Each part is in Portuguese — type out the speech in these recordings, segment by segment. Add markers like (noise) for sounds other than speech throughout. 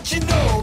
What you know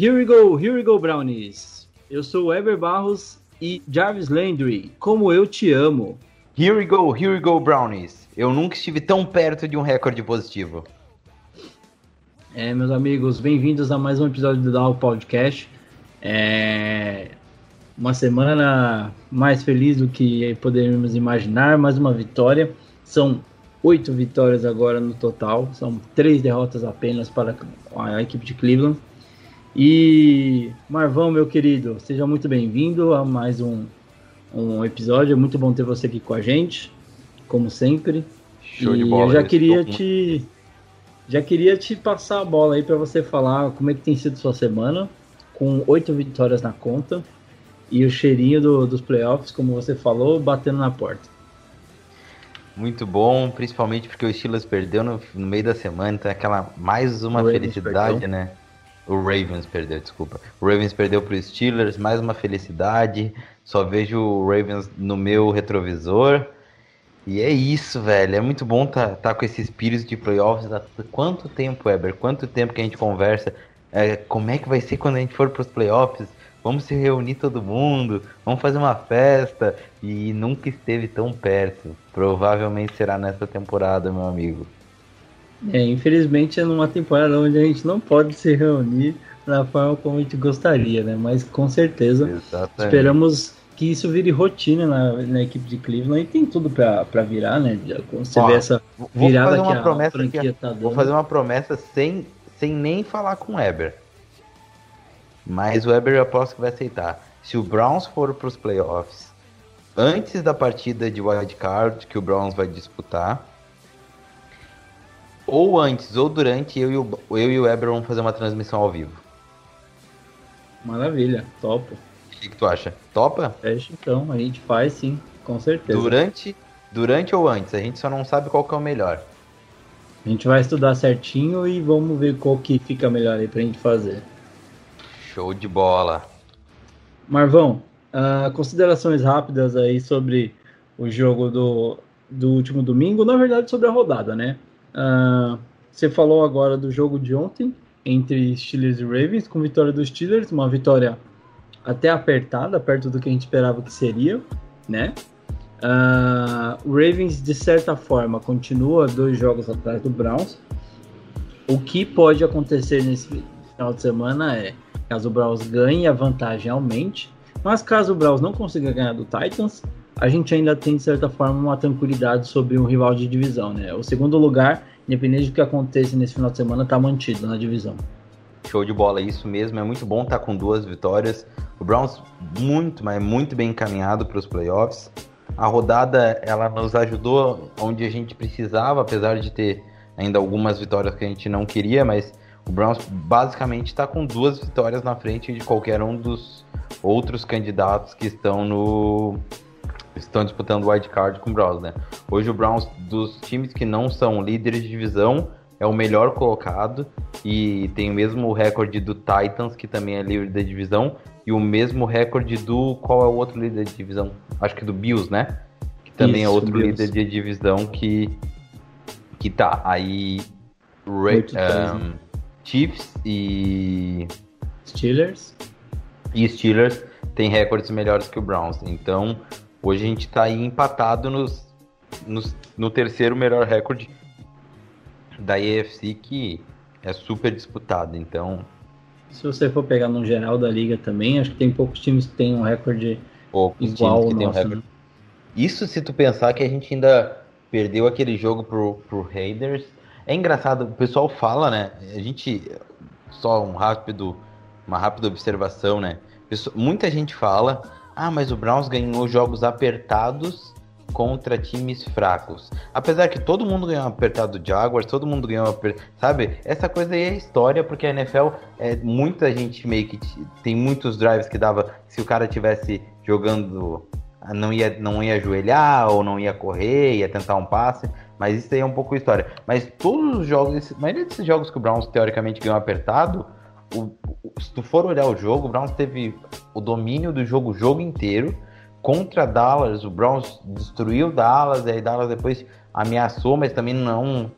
Here we go, here we go, Brownies. Eu sou o Ever Barros e Jarvis Landry. Como eu te amo. Here we go, here we go, Brownies. Eu nunca estive tão perto de um recorde positivo. É, meus amigos, bem-vindos a mais um episódio do Dow Podcast. É uma semana mais feliz do que poderíamos imaginar, mais uma vitória. São oito vitórias agora no total, são três derrotas apenas para a equipe de Cleveland. E Marvão, meu querido, seja muito bem-vindo a mais um, um episódio. É muito bom ter você aqui com a gente, como sempre. Show e de bola. eu já queria te já queria te passar a bola aí para você falar como é que tem sido sua semana, com oito vitórias na conta e o cheirinho do- dos playoffs, como você falou, batendo na porta. Muito bom, principalmente porque o Steelers perdeu no, no meio da semana, então é aquela mais uma Ravens felicidade, né? O Ravens perdeu, desculpa. O Ravens perdeu pro Steelers, mais uma felicidade. Só vejo o Ravens no meu retrovisor. E é isso, velho. É muito bom tá, tá com esse espírito de playoffs. Há quanto tempo, Weber? Quanto tempo que a gente conversa? É, como é que vai ser quando a gente for pros playoffs? Vamos se reunir todo mundo, vamos fazer uma festa. E nunca esteve tão perto. Provavelmente será nessa temporada, meu amigo. É, infelizmente é numa temporada onde a gente não pode se reunir da forma como a gente gostaria, né? Mas com certeza Exatamente. esperamos que isso vire rotina na, na equipe de Cleveland e tem tudo pra virar, né? Quando você Ó, vê essa Vou virada fazer que uma a promessa franquia aqui. tá dando. Vou fazer uma promessa sem, sem nem falar com o Weber. Mas o Weber eu aposto que vai aceitar. Se o Browns for para os playoffs antes da partida de wild card que o Browns vai disputar, ou antes ou durante, eu e o, eu e o Weber vamos fazer uma transmissão ao vivo. Maravilha, topo. O que, que tu acha? Topa? Fecha então, a gente faz sim, com certeza. Durante, durante ou antes? A gente só não sabe qual que é o melhor. A gente vai estudar certinho e vamos ver qual que fica melhor aí pra gente fazer. Show de bola. Marvão, ah, considerações rápidas aí sobre o jogo do, do último domingo, na verdade sobre a rodada, né? Ah, você falou agora do jogo de ontem entre Steelers e Ravens, com vitória dos Steelers, uma vitória até apertada, perto do que a gente esperava que seria, né? Ah, o Ravens, de certa forma, continua dois jogos atrás do Browns. O que pode acontecer nesse final de semana é, caso o Browns ganhe, a vantagem aumente. Mas caso o Browns não consiga ganhar do Titans, a gente ainda tem, de certa forma, uma tranquilidade sobre um rival de divisão, né? O segundo lugar, independente do que aconteça nesse final de semana, está mantido na divisão. Show de bola, isso mesmo. É muito bom estar com duas vitórias. O Browns muito, mas muito bem encaminhado para os playoffs. A rodada ela nos ajudou onde a gente precisava, apesar de ter ainda algumas vitórias que a gente não queria, mas o Browns basicamente está com duas vitórias na frente de qualquer um dos outros candidatos que estão no estão disputando o wild card com o Browns, né? Hoje o Browns dos times que não são líderes de divisão é o melhor colocado e tem o mesmo recorde do Titans, que também é líder da divisão, e o mesmo recorde do. Qual é o outro líder de divisão? Acho que do Bills, né? Que também é Isso, outro Bills. líder de divisão que Que tá aí. Um, né? Chiefs e. Steelers. E Steelers têm recordes melhores que o Browns. Então, hoje a gente tá aí empatado nos, nos- no terceiro melhor recorde da AFC, que é super disputado. Então, Se você for pegar no geral da liga também, acho que tem poucos times que têm um recorde poucos igual ao times que um nosso. recorde. né? Isso se tu pensar que a gente ainda perdeu aquele jogo pro, pro Raiders. É engraçado, o pessoal fala, né? A gente. Só um rápido, uma rápida observação, né? Pesso- Muita gente fala, ah, mas o Browns ganhou jogos apertados contra times fracos. Apesar que todo mundo ganhou apertado do Jaguars, todo mundo ganhou apertado. Sabe? Essa coisa aí é história, porque a NFL é muita gente meio que. Tem muitos drives que dava. Se o cara tivesse jogando ah, não ia, não ia ajoelhar ou não ia correr, ia tentar um passe, mas isso aí é um pouco história. Mas todos os jogos, a maioria desses jogos que o Browns teoricamente ganhou apertado, o- o- se tu for olhar o jogo, o Browns teve o domínio do jogo o jogo inteiro contra Dallas, o Browns destruiu Dallas, e aí Dallas depois ameaçou, mas também não,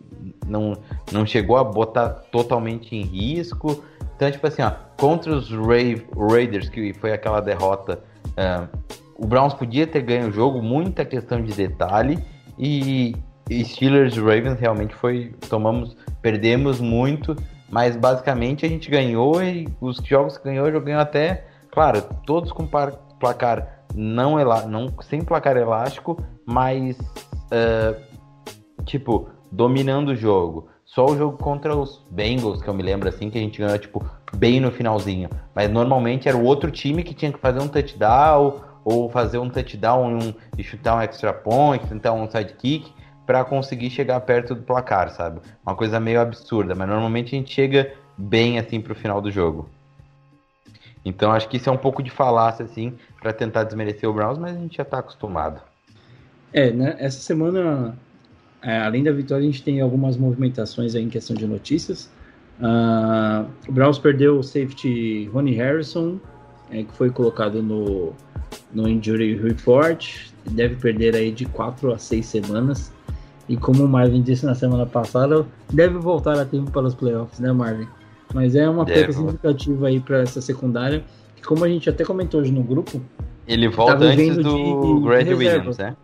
não, não chegou a botar totalmente em risco. Então, tipo assim, ó, contra os Ra- Raiders, que foi aquela derrota, ah, o Browns podia ter ganho o jogo, muita questão de detalhe, e, e Steelers e Ravens realmente foi, tomamos, perdemos muito, mas basicamente a gente ganhou e os jogos que ganhou, já ganhou até, claro, todos com placar não, não sem placar elástico, mas ah, tipo, dominando o jogo. Só o jogo contra os Bengals, que eu me lembro assim, que a gente ganhou, tipo, bem no finalzinho. Mas normalmente era o outro time que tinha que fazer um touchdown, ou fazer um touchdown um, e chutar um extra point, tentar um sidekick, para conseguir chegar perto do placar, sabe? Uma coisa meio absurda, mas normalmente a gente chega bem assim pro final do jogo. Então acho que isso é um pouco de falácia, assim, para tentar desmerecer o Browns, mas a gente já tá acostumado. É, né? Essa semana, é, além da vitória, a gente tem algumas movimentações aí em questão de notícias. Ah, o Browns perdeu o safety Ronnie Harrison, é, que foi colocado no, no Injury Report. Deve perder aí de 4 a 6 semanas. E como o Marvin disse na semana passada, deve voltar a tempo para os playoffs, né, Marvin? Mas é uma perda significativa aí para essa secundária. Que como a gente até comentou hoje no grupo, Ele volta Tá antes vivendo do de- de reserva. Williams, né?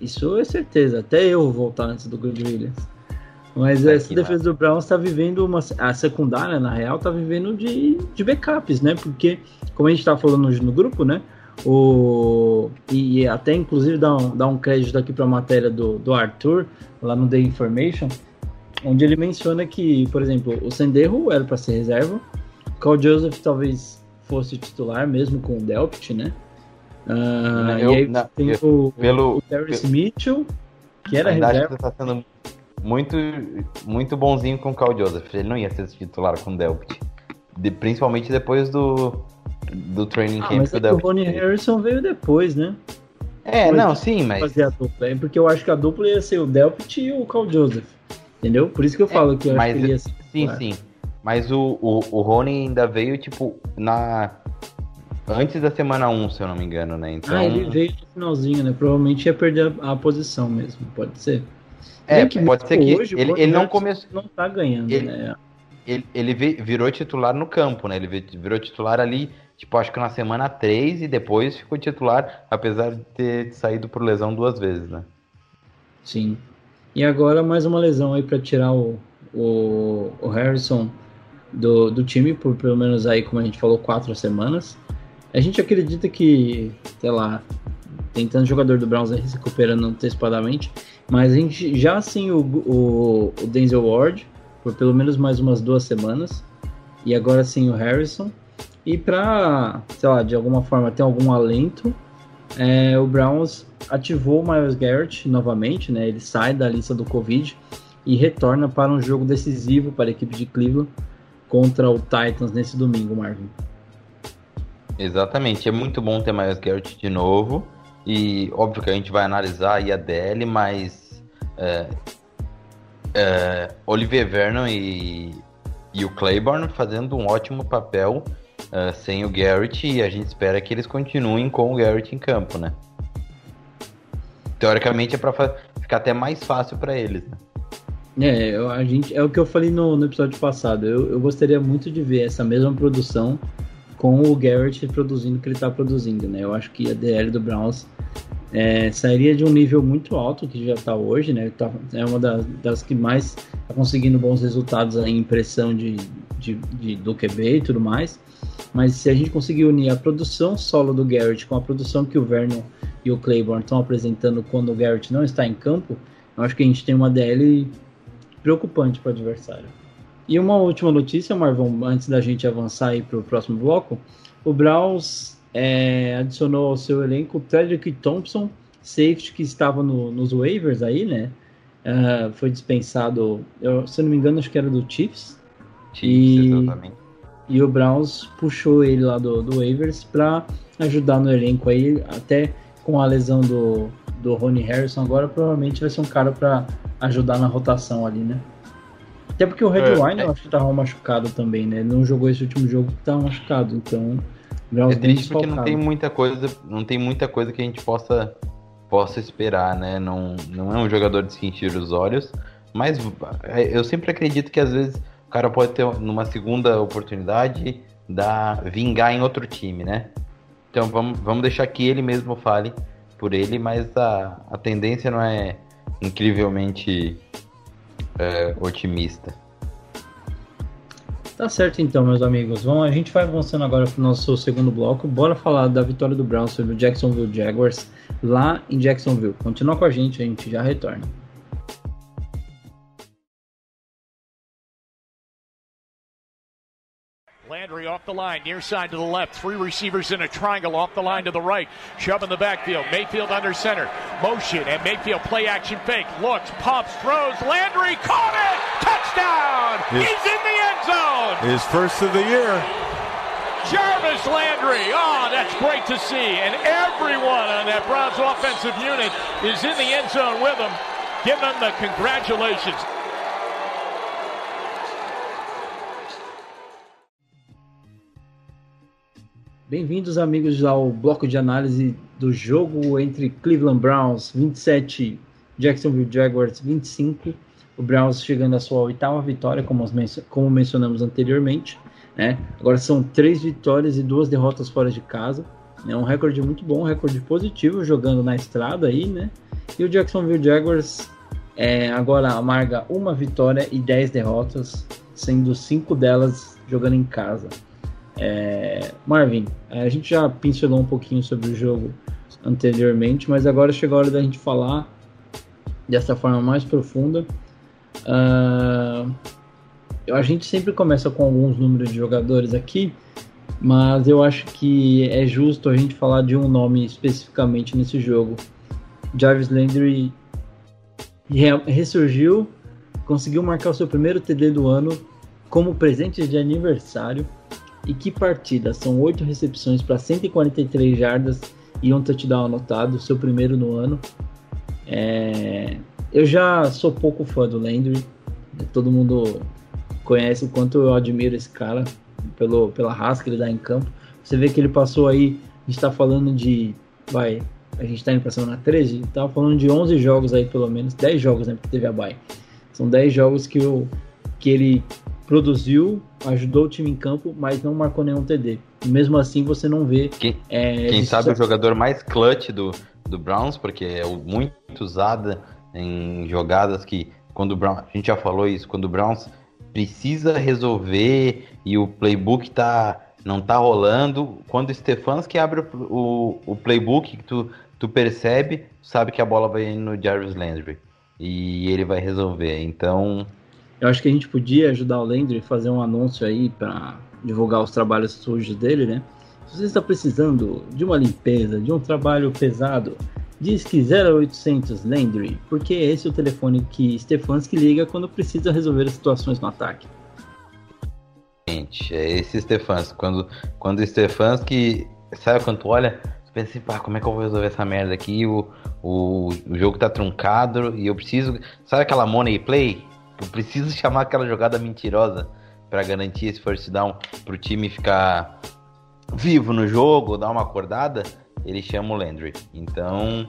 Isso é certeza. Até eu vou voltar antes do Good Williams. Mas Vai essa defesa do Browns está vivendo uma. A secundária, na real, está vivendo de, de backups, né? Porque, como a gente estava falando hoje no grupo, né? O, e até inclusive dar um, dar um crédito aqui para a matéria do, do Arthur, lá no The Information, onde ele menciona que, por exemplo, o Senderro era para ser reserva, o Carl Joseph talvez fosse titular, mesmo com o Delpit, né? Ah, Eu- e aí não, tem eu- o, Pelo, o Terrence Mitchell, que era reserva. tá sendo muito, muito bonzinho com o Carl Joseph. Ele não ia ser titular com o Delpit. De- principalmente depois do, do training Ah, camp mas que é que o Ronnie. Harrison veio depois, né? É, não, sim, mas... Fazer a dupla. É porque eu acho que a dupla ia ser o Delpit e o Carl Joseph. Entendeu? Por isso que eu falo que eu acho mas- que ele ia ser. Sim, titular. sim. Mas o, o, o Rony ainda veio, tipo, na... Antes da semana 1, se eu não me engano, né? Então... Ah, ele veio no finalzinho, né? Provavelmente ia perder a, a posição mesmo, pode ser. É, que pode ser que mesmo hoje, ele, ele não começou... Não tá ganhando, Ele- né? Ele, ele vi- virou titular no campo, né? Ele vi- virou titular ali, tipo, acho que na semana 3 e depois ficou titular, apesar de ter saído por lesão duas vezes, né? Sim. E agora mais uma lesão aí para tirar o, o, o Harrison do, do time por pelo menos aí, como a gente falou, quatro semanas. A gente acredita que, sei lá, tem tanto jogador do Browns aí se recuperando antecipadamente, mas a gente já sim o, o, o Denzel Ward por pelo menos mais umas duas semanas e agora sim o Harrison. E para, sei lá, de alguma forma ter algum alento, é, o Browns ativou o Miles Garrett novamente, né? Ele sai da lista do Covid e retorna para um jogo decisivo para a equipe de Cleveland contra o Titans nesse domingo, Marvin. Exatamente, é muito bom ter Miles Garrett de novo. E óbvio que a gente vai analisar aí a DL, mas é, é, Olivier Vernon e, e o Claiborne fazendo um ótimo papel é, sem o Garrett e a gente espera que eles continuem com o Garrett em campo, né? Teoricamente é para ficar até mais fácil para eles, né? É, eu, a gente, é o que eu falei no, no episódio passado. Eu, eu gostaria muito de ver essa mesma produção com o Garrett produzindo o que ele está produzindo, né? Eu acho que a DL do Browns é, sairia de um nível muito alto que já está hoje, né? Tá, é uma das, das que mais está conseguindo bons resultados em impressão de, de, de, do QB e tudo mais. Mas se a gente conseguir unir a produção solo do Garrett com a produção que o Vernon e o Claiborne estão apresentando quando o Garrett não está em campo, eu acho que a gente tem uma DL preocupante para o adversário. E uma última notícia, Marvão, antes da gente avançar para o próximo bloco, o Browns é, adicionou ao seu elenco o Tedrick Thompson, safety que estava no, nos waivers aí, né? Uh, foi dispensado, eu, se não me engano, acho que era do Chiefs. Chiefs, e, exatamente. E o Browns puxou ele lá do, do waivers para ajudar no elenco aí, até com a lesão do, do Ronnie Harrison agora, provavelmente vai ser um cara para ajudar na rotação ali, né? Até porque o Red é, Wine é. eu acho que tava machucado também, né? Ele não jogou esse último jogo que tava machucado, então é triste porque não tem muita coisa, não tem muita coisa que a gente possa possa esperar, né? Não, não é um jogador de sentir os olhos, mas é, eu sempre acredito que às vezes o cara pode ter numa segunda oportunidade da vingar em outro time, né? Então vamos, vamos deixar que ele mesmo fale por ele, mas a, a tendência não é incrivelmente é, otimista. Tá certo então, meus amigos. Vamos, a gente vai avançando agora para o nosso segundo bloco. Bora falar da vitória do Browns sobre o Jacksonville Jaguars lá em Jacksonville. Continua com a gente, a gente já retorna. Landry off the line, near side to the left. Three receivers in a triangle off the line to the right. Shove in the backfield. Mayfield under center. Motion and Mayfield play action fake. Looks, pops, throws. Landry caught it. Touchdown. His, He's in the end zone. His first of the year. Jarvis Landry. Oh, that's great to see. And everyone on that Browns offensive unit is in the end zone with him. Give them the congratulations. Bem-vindos, amigos, ao bloco de análise do jogo entre Cleveland Browns 27, Jacksonville Jaguars 25. O Browns chegando à sua oitava vitória, como, como mencionamos anteriormente. Né? Agora são três vitórias e duas derrotas fora de casa. É um recorde muito bom, um recorde positivo jogando na estrada aí, né? E o Jacksonville Jaguars é, agora amarga uma vitória e dez derrotas, sendo cinco delas jogando em casa. É, Marvin, a gente já pincelou um pouquinho sobre o jogo anteriormente, mas agora chegou a hora da gente falar dessa forma mais profunda. Uh, a gente sempre começa com alguns números de jogadores aqui, mas eu acho que é justo a gente falar de um nome especificamente nesse jogo. Jarvis Landry ressurgiu, conseguiu marcar o seu primeiro TD do ano como presente de aniversário e que partida! São oito recepções para 143 jardas e um touchdown anotado, seu primeiro no ano. É... Eu já sou pouco fã do Landry, todo mundo conhece o quanto eu admiro esse cara pelo, pela raça que ele dá em campo. Você vê que ele passou aí, a gente está falando de. Vai, a gente está indo para semana 13, estava falando de 11 jogos aí, pelo menos, 10 jogos, né? Porque teve a bye. São 10 jogos que, eu, que ele produziu, ajudou o time em campo, mas não marcou nenhum TD. E mesmo assim você não vê. Quem, é, quem sabe o jogador mais clutch do, do Browns, porque é muito usada em jogadas que quando o Browns, a gente já falou isso, quando o Browns precisa resolver e o playbook tá não tá rolando, quando o Stefanski abre o, o, o playbook, tu, tu percebe, sabe que a bola vai no Jarvis Landry e ele vai resolver. Então, eu acho que a gente podia ajudar o Landry a fazer um anúncio aí para divulgar os trabalhos sujos dele, né? Se você está precisando de uma limpeza, de um trabalho pesado, diz que 0800 Landry, porque esse é o telefone que Stefanski liga quando precisa resolver situações no ataque. Gente, é esse Stefanski. Quando, quando Stefanski, sabe quando tu olha, tu pensa assim, pá, como é que eu vou resolver essa merda aqui? O, o, o jogo tá truncado e eu preciso. Sabe aquela money play? Eu preciso chamar aquela jogada mentirosa para garantir esse first down pro time ficar vivo no jogo, dar uma acordada, ele chama o Landry. Então,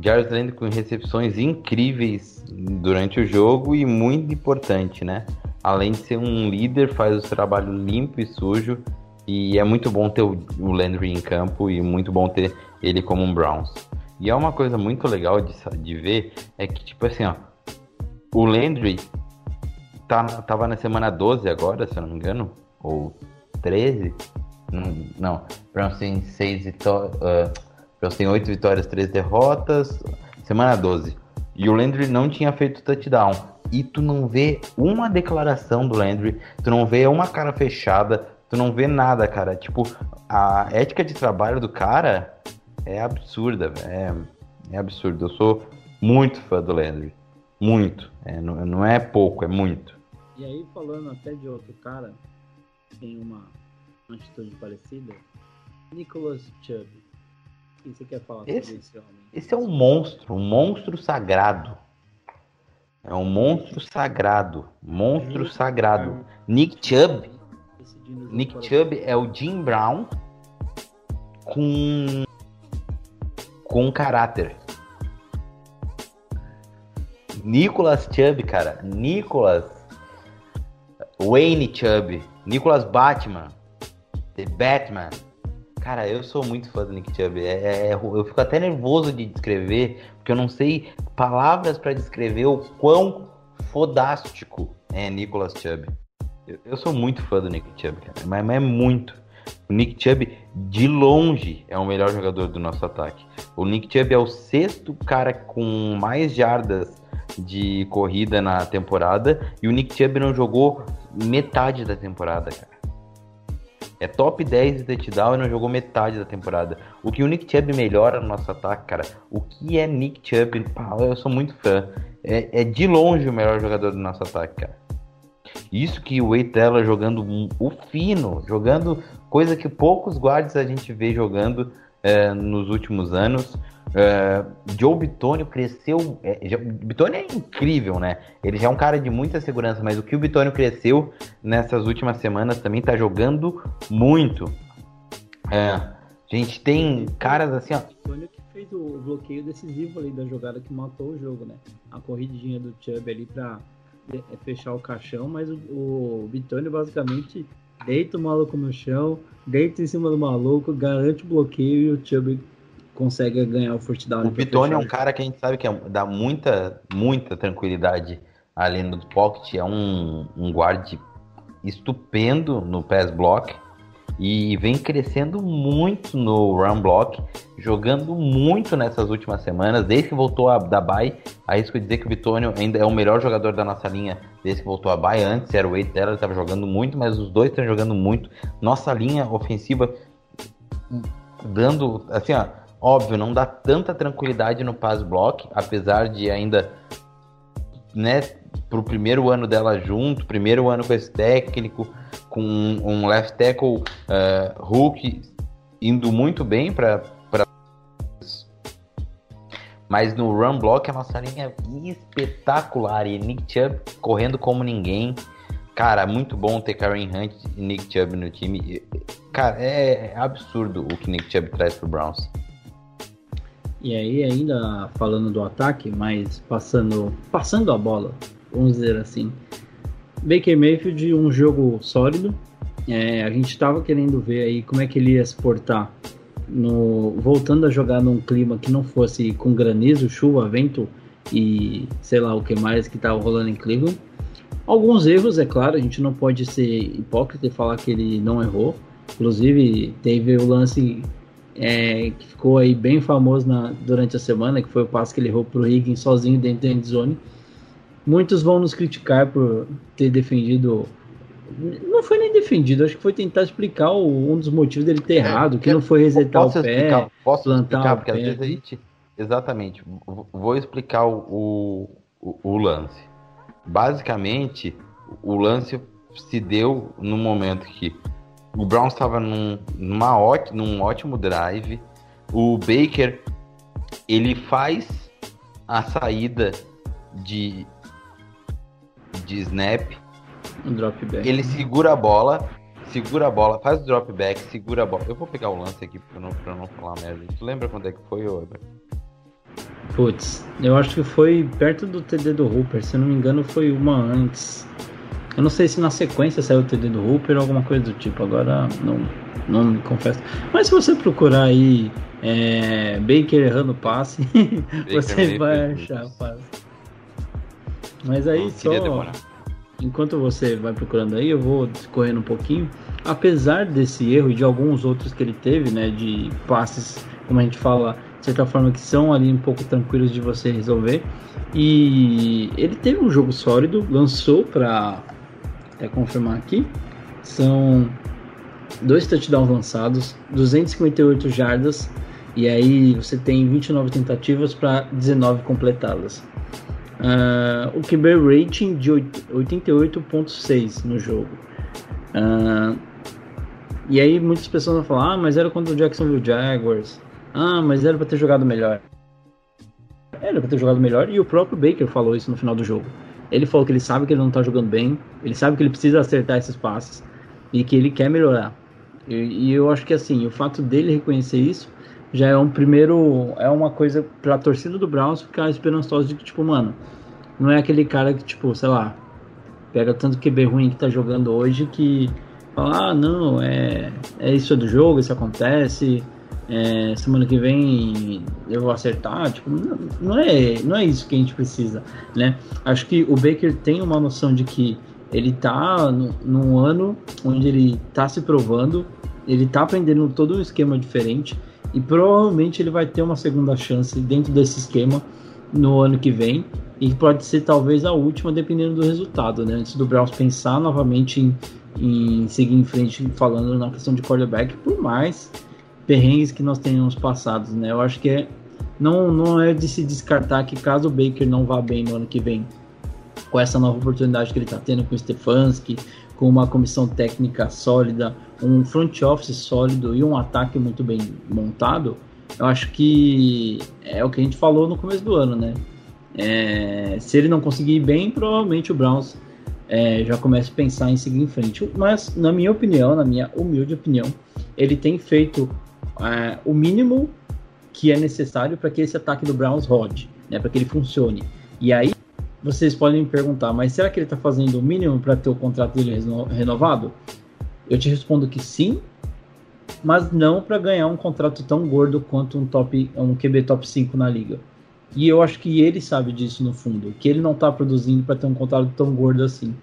Jarvis Landry com recepções incríveis durante o jogo e muito importante, né? Além de ser um líder, faz o trabalho limpo e sujo. E é muito bom ter o Landry em campo e muito bom ter ele como um Browns. E é uma coisa muito legal de, de ver, é que, tipo assim, ó, o Landry tá, tava na semana 12 agora, se eu não me engano, ou 13. Não, não Browns tem 6 vitórias. Uh, Browns tem 8 vitórias, 3 derrotas. Semana 12. E o Landry não tinha feito touchdown. E tu não vê uma declaração do Landry, tu não vê uma cara fechada, tu não vê nada, cara. Tipo, a ética de trabalho do cara é absurda, é, é absurdo. Eu sou muito fã do Landry. Muito. É, não, não é pouco, é muito. E aí, falando até de outro cara, tem uma, uma atitude parecida, Nicholas Chubb. O que você quer falar esse, sobre esse homem? Esse é um monstro, um monstro sagrado. É um monstro sagrado. Monstro sagrado. Nick Chubb. Nick Chubb é o Jim Brown com com caráter. Nicholas Chubb, cara. Nicholas Wayne Chubb, Nicholas Batman, The Batman. Cara, eu sou muito fã do Nick Chubb. É, é, é eu fico até nervoso de descrever, porque eu não sei palavras para descrever o quão fodástico é Nicholas Chubb. Eu, eu, sou muito fã do Nick Chubb, cara, mas, mas é muito. O Nick Chubb, de longe, é o melhor jogador do nosso ataque. O Nick Chubb é o sexto cara com mais jardas de corrida na temporada e o Nick Chubb não jogou metade da temporada, cara. É top 10 de touchdown e não jogou metade da temporada. O que o Nick Chubb melhora no nosso ataque, cara. O que é Nick Chubb? Pá, eu sou muito fã. É, é, de longe o melhor jogador do nosso ataque, cara. Isso que o Wade jogando o fino, jogando coisa que poucos guardas a gente vê jogando é, nos últimos anos. Uh, Joe Bitonio cresceu. É, Bitonio é incrível, né? Ele já é um cara de muita segurança, mas o que o Bitonio cresceu nessas últimas semanas também tá jogando muito. É, a gente tem caras assim, ó. Bitonio que fez o bloqueio decisivo ali da jogada que matou o jogo, né? A corridinha do Chubb ali pra é, fechar o caixão, mas o, o basicamente deita o maluco no chão, deita em cima do maluco, garante o bloqueio e o Chubb consegue ganhar o first down. O Pitone é um cara que a gente sabe que é, dá muita, muita tranquilidade ali no pocket. É um, um guard estupendo no pass block e vem crescendo muito no run block, jogando muito nessas últimas semanas, desde que voltou a, da bye. Arrisco dizer que o Vitônio ainda é o melhor jogador da nossa linha desde que voltou a bye. Antes era o Wade dela, ele estava jogando muito, mas os dois estão jogando muito. Nossa linha ofensiva dando, assim, ó, Óbvio, não dá tanta tranquilidade no pass block, apesar de ainda, né, pro primeiro ano dela junto, primeiro ano com esse técnico, com um left tackle uh, Hulk indo muito bem para mas no run block a nossa linha é espetacular e Nick Chubb correndo como ninguém. Cara, muito bom ter Karen Hunt e Nick Chubb no time. Cara, é absurdo o que Nick Chubb traz pro Browns. E aí, ainda falando do ataque, mas passando, passando a bola, vamos dizer assim. Baker Mayfield, um jogo sólido. É, a gente estava querendo ver aí como é que ele ia se portar no, voltando a jogar num clima que não fosse com granizo, chuva, vento e sei lá o que mais que estava rolando em Cleveland. Alguns erros, é claro, a gente não pode ser hipócrita e falar que ele não errou. Inclusive, teve o lance é, que ficou aí bem famoso na, durante a semana, que foi o passo que ele errou para o Higgins sozinho dentro da endzone. Muitos vão nos criticar por ter defendido. Não foi nem defendido, acho que foi tentar explicar o, um dos motivos dele ter é, errado, que não foi resetar o pé, explicar, posso plantar explicar, porque pé. às vezes a gente. Exatamente. Vou explicar o, o, o lance. Basicamente, o lance se deu no momento que o Browns estava num, numa num ótimo drive. O Baker ele faz a saída de, de snap. Um drop back. Ele segura a bola, segura a bola, faz o drop back, segura a bola. Eu vou pegar o lance aqui pra não, pra não falar merda. Tu lembra quando é que foi, Ober? Putz, eu acho que foi perto do TD do Hooper, se não me engano foi uma antes. Eu não sei se na sequência saiu o TD do Hooper ou alguma coisa do tipo, agora não, não me confesso. Mas se você procurar aí é, Baker errando passe, (laughs) você vai achar fácil. Mas aí só. Enquanto você vai procurando aí, eu vou discorrendo um pouquinho. Apesar desse erro e de alguns outros que ele teve, né, de passes, como a gente fala, de certa forma que são ali um pouco tranquilos de você resolver. E ele teve um jogo sólido, lançou para até confirmar aqui, são dois touchdowns lançados, 258 jardas e aí você tem 29 tentativas para 19 completá-las. Uh, o QB rating de 88.6 no jogo. Uh, e aí muitas pessoas vão falar, ah, mas era contra o Jacksonville Jaguars. Ah, mas era para ter jogado melhor. Era para ter jogado melhor e o próprio Baker falou isso no final do jogo. Ele falou que ele sabe que ele não tá jogando bem, ele sabe que ele precisa acertar esses passes e que ele quer melhorar. E, e eu acho que assim, o fato dele reconhecer isso já é um primeiro. É uma coisa pra torcida do Browns ficar esperançosa de que, tipo, mano, não é aquele cara que, tipo, sei lá, pega tanto QB ruim que tá jogando hoje que fala, ah, não, é, é isso do jogo, isso acontece, é, semana que vem eu vou acertar, tipo, não, não, é, não é isso que a gente precisa, né? Acho que o Baker tem uma noção de que ele tá no, num ano onde ele tá se provando, ele tá aprendendo todo um esquema diferente, e provavelmente ele vai ter uma segunda chance dentro desse esquema no ano que vem e pode ser talvez a última dependendo do resultado, né? Antes do Browns pensar novamente em, em seguir em frente falando na questão de quarterback, por mais perrengues que nós tenhamos passados, né? Eu acho que é, não, não é de se descartar que caso o Baker não vá bem no ano que vem, com essa nova oportunidade que ele está tendo com o Stefanski, com uma comissão técnica sólida, um front office sólido e um ataque muito bem montado, eu acho que é o que a gente falou no começo do ano, né? É, se ele não conseguir ir bem, provavelmente o Browns é, já começa a pensar em seguir em frente. Mas, na minha opinião, na minha humilde opinião, ele tem feito é, o mínimo que é necessário para que esse ataque do Browns rode, né, para que ele funcione. E aí vocês podem me perguntar, mas será que ele está fazendo o mínimo para ter o contrato dele renovado? Eu te respondo que sim, mas não para ganhar um contrato tão gordo quanto um top, um QB top 5 na liga. E eu acho que ele sabe disso no fundo, que ele não está produzindo para ter um contrato tão gordo assim.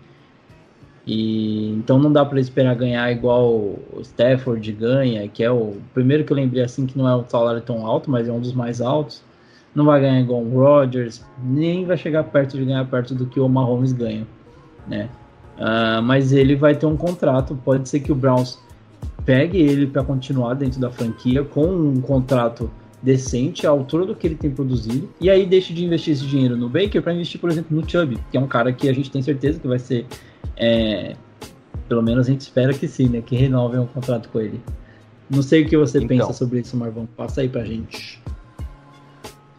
E então não dá para esperar ganhar igual o Stafford ganha, que é o primeiro que eu lembrei assim que não é um salário tão alto, mas é um dos mais altos. Não vai ganhar igual o Rodgers, nem vai chegar perto de ganhar perto do que o Mahomes ganha, né? Uh, mas ele vai ter um contrato. Pode ser que o Browns pegue ele para continuar dentro da franquia com um contrato decente à altura do que ele tem produzido e aí deixe de investir esse dinheiro no Baker para investir, por exemplo, no Chubb, que é um cara que a gente tem certeza que vai ser, é, pelo menos a gente espera que sim, né, que renovem um contrato com ele. Não sei o que você então, pensa sobre isso, Marvão. Passa aí pra gente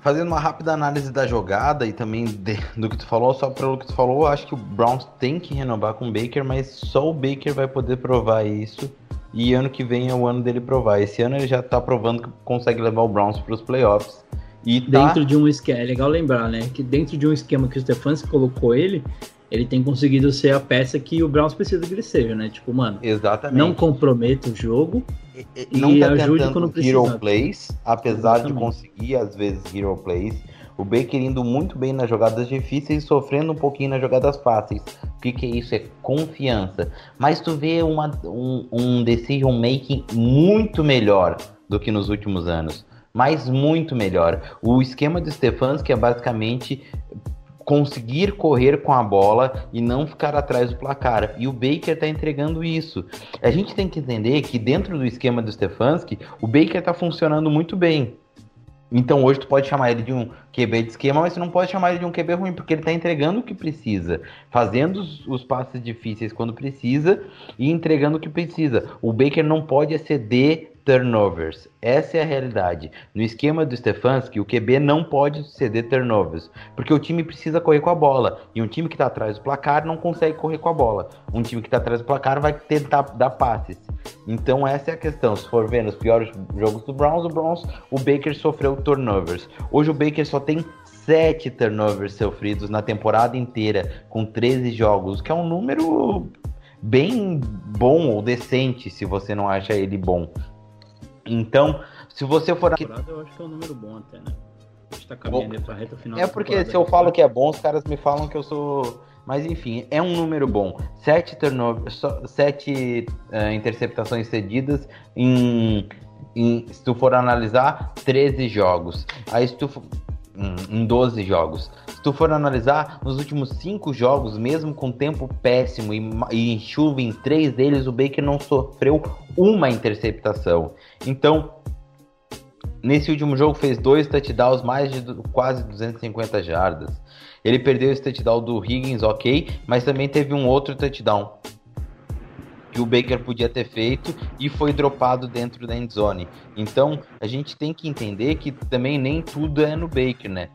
fazendo uma rápida análise da jogada e também de, do que tu falou, só pelo que tu falou, acho que o Browns tem que renovar com o Baker, mas só o Baker vai poder provar isso. E ano que vem é o ano dele provar. Esse ano ele já tá provando que consegue levar o Browns para os playoffs. E tá... Dentro de um esquema, é legal lembrar, né? Que dentro de um esquema que o Stefanski colocou ele, ele tem conseguido ser a peça que o Browns precisa que ele seja, né? Tipo, mano, Exatamente. não comprometa o jogo e, e não tá ajude quando precisa. Hero plays, apesar Exatamente. de conseguir às vezes hero plays. O Baker indo muito bem nas jogadas difíceis e sofrendo um pouquinho nas jogadas fáceis. O que, que é isso? É confiança. Mas tu vê uma, um, um decision making muito melhor do que nos últimos anos mas muito melhor. O esquema do Stefanski é basicamente conseguir correr com a bola e não ficar atrás do placar. E o Baker está entregando isso. A gente tem que entender que dentro do esquema do Stefanski, o Baker está funcionando muito bem. Então hoje tu pode chamar ele de um QB de esquema, mas tu não pode chamar ele de um QB ruim, porque ele está entregando o que precisa, fazendo os, os, passes difíceis quando precisa e entregando o que precisa. O Baker não pode exceder turnovers. Essa é a realidade. No esquema do Stefanski, o QB não pode ceder turnovers, porque o time precisa correr com a bola. E um time que está atrás do placar não consegue correr com a bola. Um time que está atrás do placar vai tentar dar passes. Então essa é a questão. Se for ver nos piores jogos do Browns, o Browns, o Baker sofreu turnovers. Hoje o Baker só tem 7 turnovers sofridos na temporada inteira, com 13 jogos, que é um número bem bom ou decente, se você não acha ele bom. Então, se você for. Eu acho que é um número bom até, né? A gente tá caminhando pra reta final. É porque se eu falo que é bom, os caras me falam que eu sou. Mas enfim, é um número bom. Sete, turnovers, sete uh, interceptações cedidas em, em, se tu for analisar, 13 jogos. Aí se tu em 12 jogos. Se tu for analisar, nos últimos 5 jogos, mesmo com tempo péssimo e, e chuva em 3 deles, o Baker não sofreu uma interceptação. Então, nesse último jogo fez dois touchdowns, mais de quase 250 jardas. Ele perdeu esse touchdown do Higgins, ok, mas também teve um outro touchdown que o Baker podia ter feito e foi dropado dentro da endzone. Então, a gente tem que entender que também nem tudo é no Baker, né?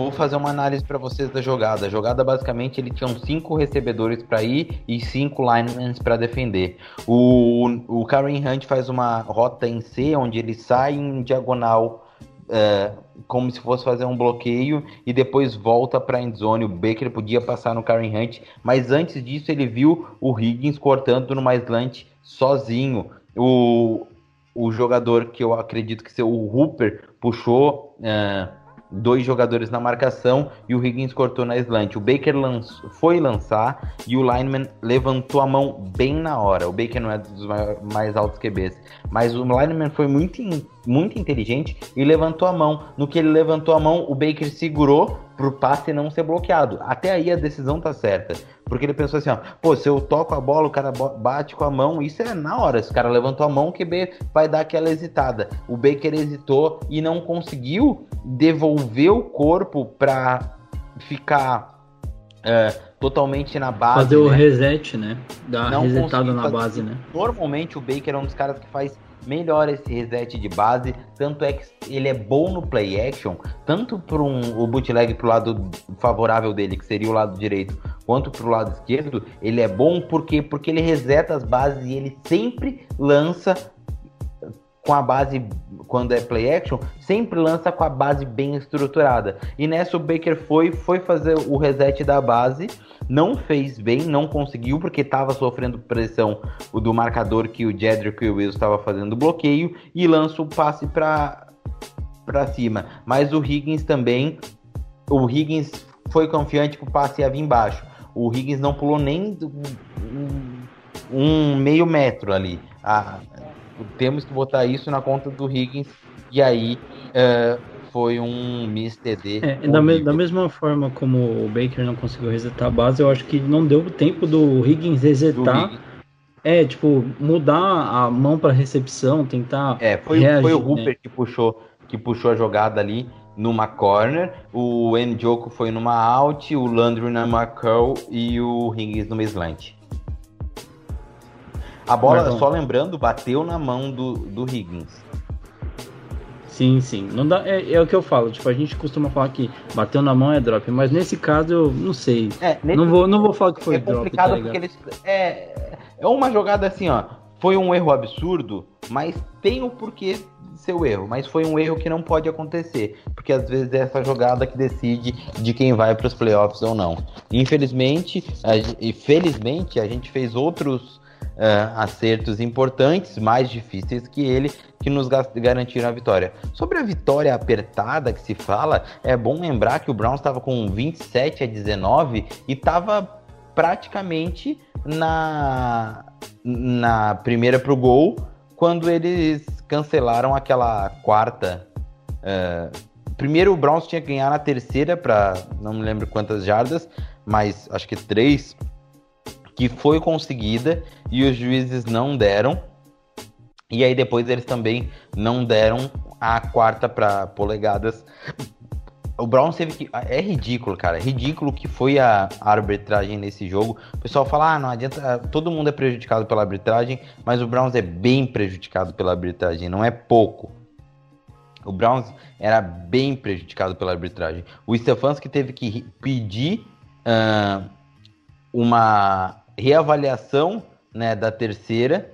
Vou fazer uma análise para vocês da jogada. A jogada basicamente ele tinha cinco recebedores para ir e cinco linemen para defender. O, o Karen Hunt faz uma rota em C onde ele sai em diagonal é, como se fosse fazer um bloqueio e depois volta para a endzone. O Baker podia passar no Karen Hunt, mas antes disso ele viu o Higgins cortando no mais slant sozinho. O, o jogador que eu acredito que ser o Hooper puxou. Uh, dois jogadores na marcação e o Higgins cortou na slant. O Baker foi lançar e o lineman levantou a mão bem na hora. O Baker não é dos mais altos QBs, mas o lineman foi muito, muito inteligente e levantou a mão. No que ele levantou a mão, o Baker segurou pro passe não ser bloqueado. Até aí a decisão tá certa. Porque ele pensou assim, ó, pô, se eu toco a bola, o cara bate com a mão, isso é na hora. Se o cara levantou a mão, o QB vai dar aquela hesitada. O Baker hesitou e não conseguiu devolver o corpo para ficar é, totalmente na base. Fazer né? o reset, né? Dar resetado na base, né? Normalmente o Baker é um dos caras que faz melhor esse reset de base, tanto é que ele é bom no play action, tanto para um, o bootleg pro lado favorável dele, que seria o lado direito, quanto pro lado esquerdo, ele é bom porque porque ele reseta as bases e ele sempre lança com a base, quando é play action, sempre lança com a base bem estruturada. E nessa o Baker foi, foi fazer o reset da base, não fez bem, não conseguiu, porque estava sofrendo pressão do marcador que o Jedrick e o Wills estava fazendo bloqueio, e lança o passe para para cima. Mas o Higgins também, o Higgins foi confiante que o passe ia vir embaixo. O Higgins não pulou nem um, um meio metro ali. Ah, temos que botar isso na conta do Higgins. E aí uh, foi um Miss TD. É, da, me, da, mesma forma como o Baker não conseguiu resetar a base, eu acho que não deu tempo do Higgins resetar. Do Higgins. É, tipo, mudar a mão para recepção, tentar. É, foi, reagir, foi o Hooper né? que puxou que puxou a jogada ali numa corner, o Njoku foi numa out, o Landry na curl e o Higgins numa slant. A bola, só lembrando, bateu na mão do, do Higgins. Sim, sim. Não dá, é, é, o que eu falo. Tipo, a gente costuma falar que bateu na mão é drop, mas nesse caso eu não sei. É, não, vou, não vou falar que foi é drop. Complicado tá porque eles, é, é uma jogada assim, ó. Foi um erro absurdo, mas tem o porquê seu erro, mas foi um erro que não pode acontecer, porque às vezes é essa jogada que decide de quem vai para os playoffs ou não. Infelizmente, e felizmente, a gente fez outros uh, acertos importantes, mais difíceis que ele, que nos garantiram a vitória. Sobre a vitória apertada que se fala, é bom lembrar que o Browns estava com 27 a 19 e estava praticamente na, na primeira pro gol quando eles cancelaram aquela quarta. Uh, primeiro o Browns tinha que ganhar na terceira para não me lembro quantas jardas, mas acho que três, que foi conseguida e os juízes não deram. E aí depois eles também não deram a quarta para polegadas. O Browns teve que. É ridículo, cara. É ridículo que foi a arbitragem nesse jogo. O pessoal fala, ah, não adianta. Todo mundo é prejudicado pela arbitragem, mas o Browns é bem prejudicado pela arbitragem, não é pouco. O Browns era bem prejudicado pela arbitragem. O Stefanski teve que pedir uh, uma reavaliação né, da terceira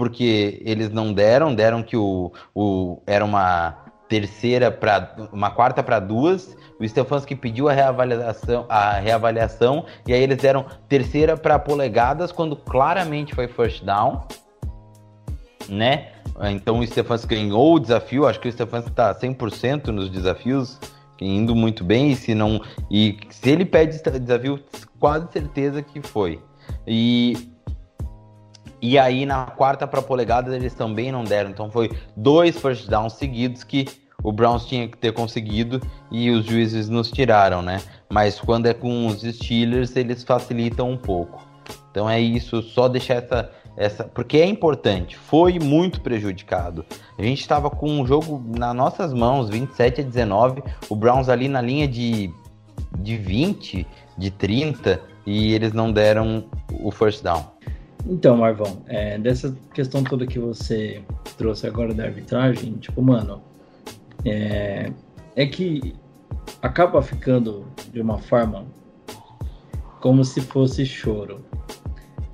porque eles não deram, deram que o, o era uma terceira para uma quarta para duas. O Stefanski pediu a reavaliação, a reavaliação e aí eles deram terceira para polegadas quando claramente foi first down, né? Então o Stefanski ganhou o desafio. Acho que o Stefanski está 100% nos desafios, indo muito bem. E se não e se ele pede desafio, quase certeza que foi. E e aí na quarta para polegadas eles também não deram. Então foi dois first downs seguidos que o Browns tinha que ter conseguido e os juízes nos tiraram, né? Mas quando é com os Steelers, eles facilitam um pouco. Então é isso, só deixar essa essa porque é importante. Foi muito prejudicado. A gente estava com um jogo nas nossas mãos, 27 a 19, o Browns ali na linha de de 20, de 30 e eles não deram o first down. Então, Marvão, é, dessa questão toda que você trouxe agora da arbitragem, tipo, mano, é, é que acaba ficando de uma forma como se fosse choro.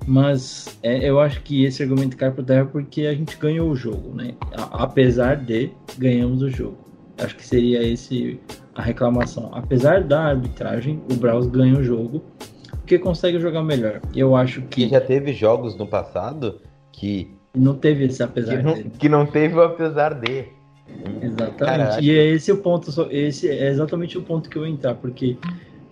Mas é, eu acho que esse argumento cai por terra porque a gente ganhou o jogo, né? A, apesar de ganhamos o jogo. Acho que seria esse a reclamação. Apesar da arbitragem, o Browns ganha o jogo porque consegue jogar melhor. Eu acho que. E já teve jogos no passado que. Não teve esse apesar que não, dele. que não teve o apesar de. Exatamente. Caraca. E é esse o ponto, esse é exatamente o ponto que eu vou entrar, porque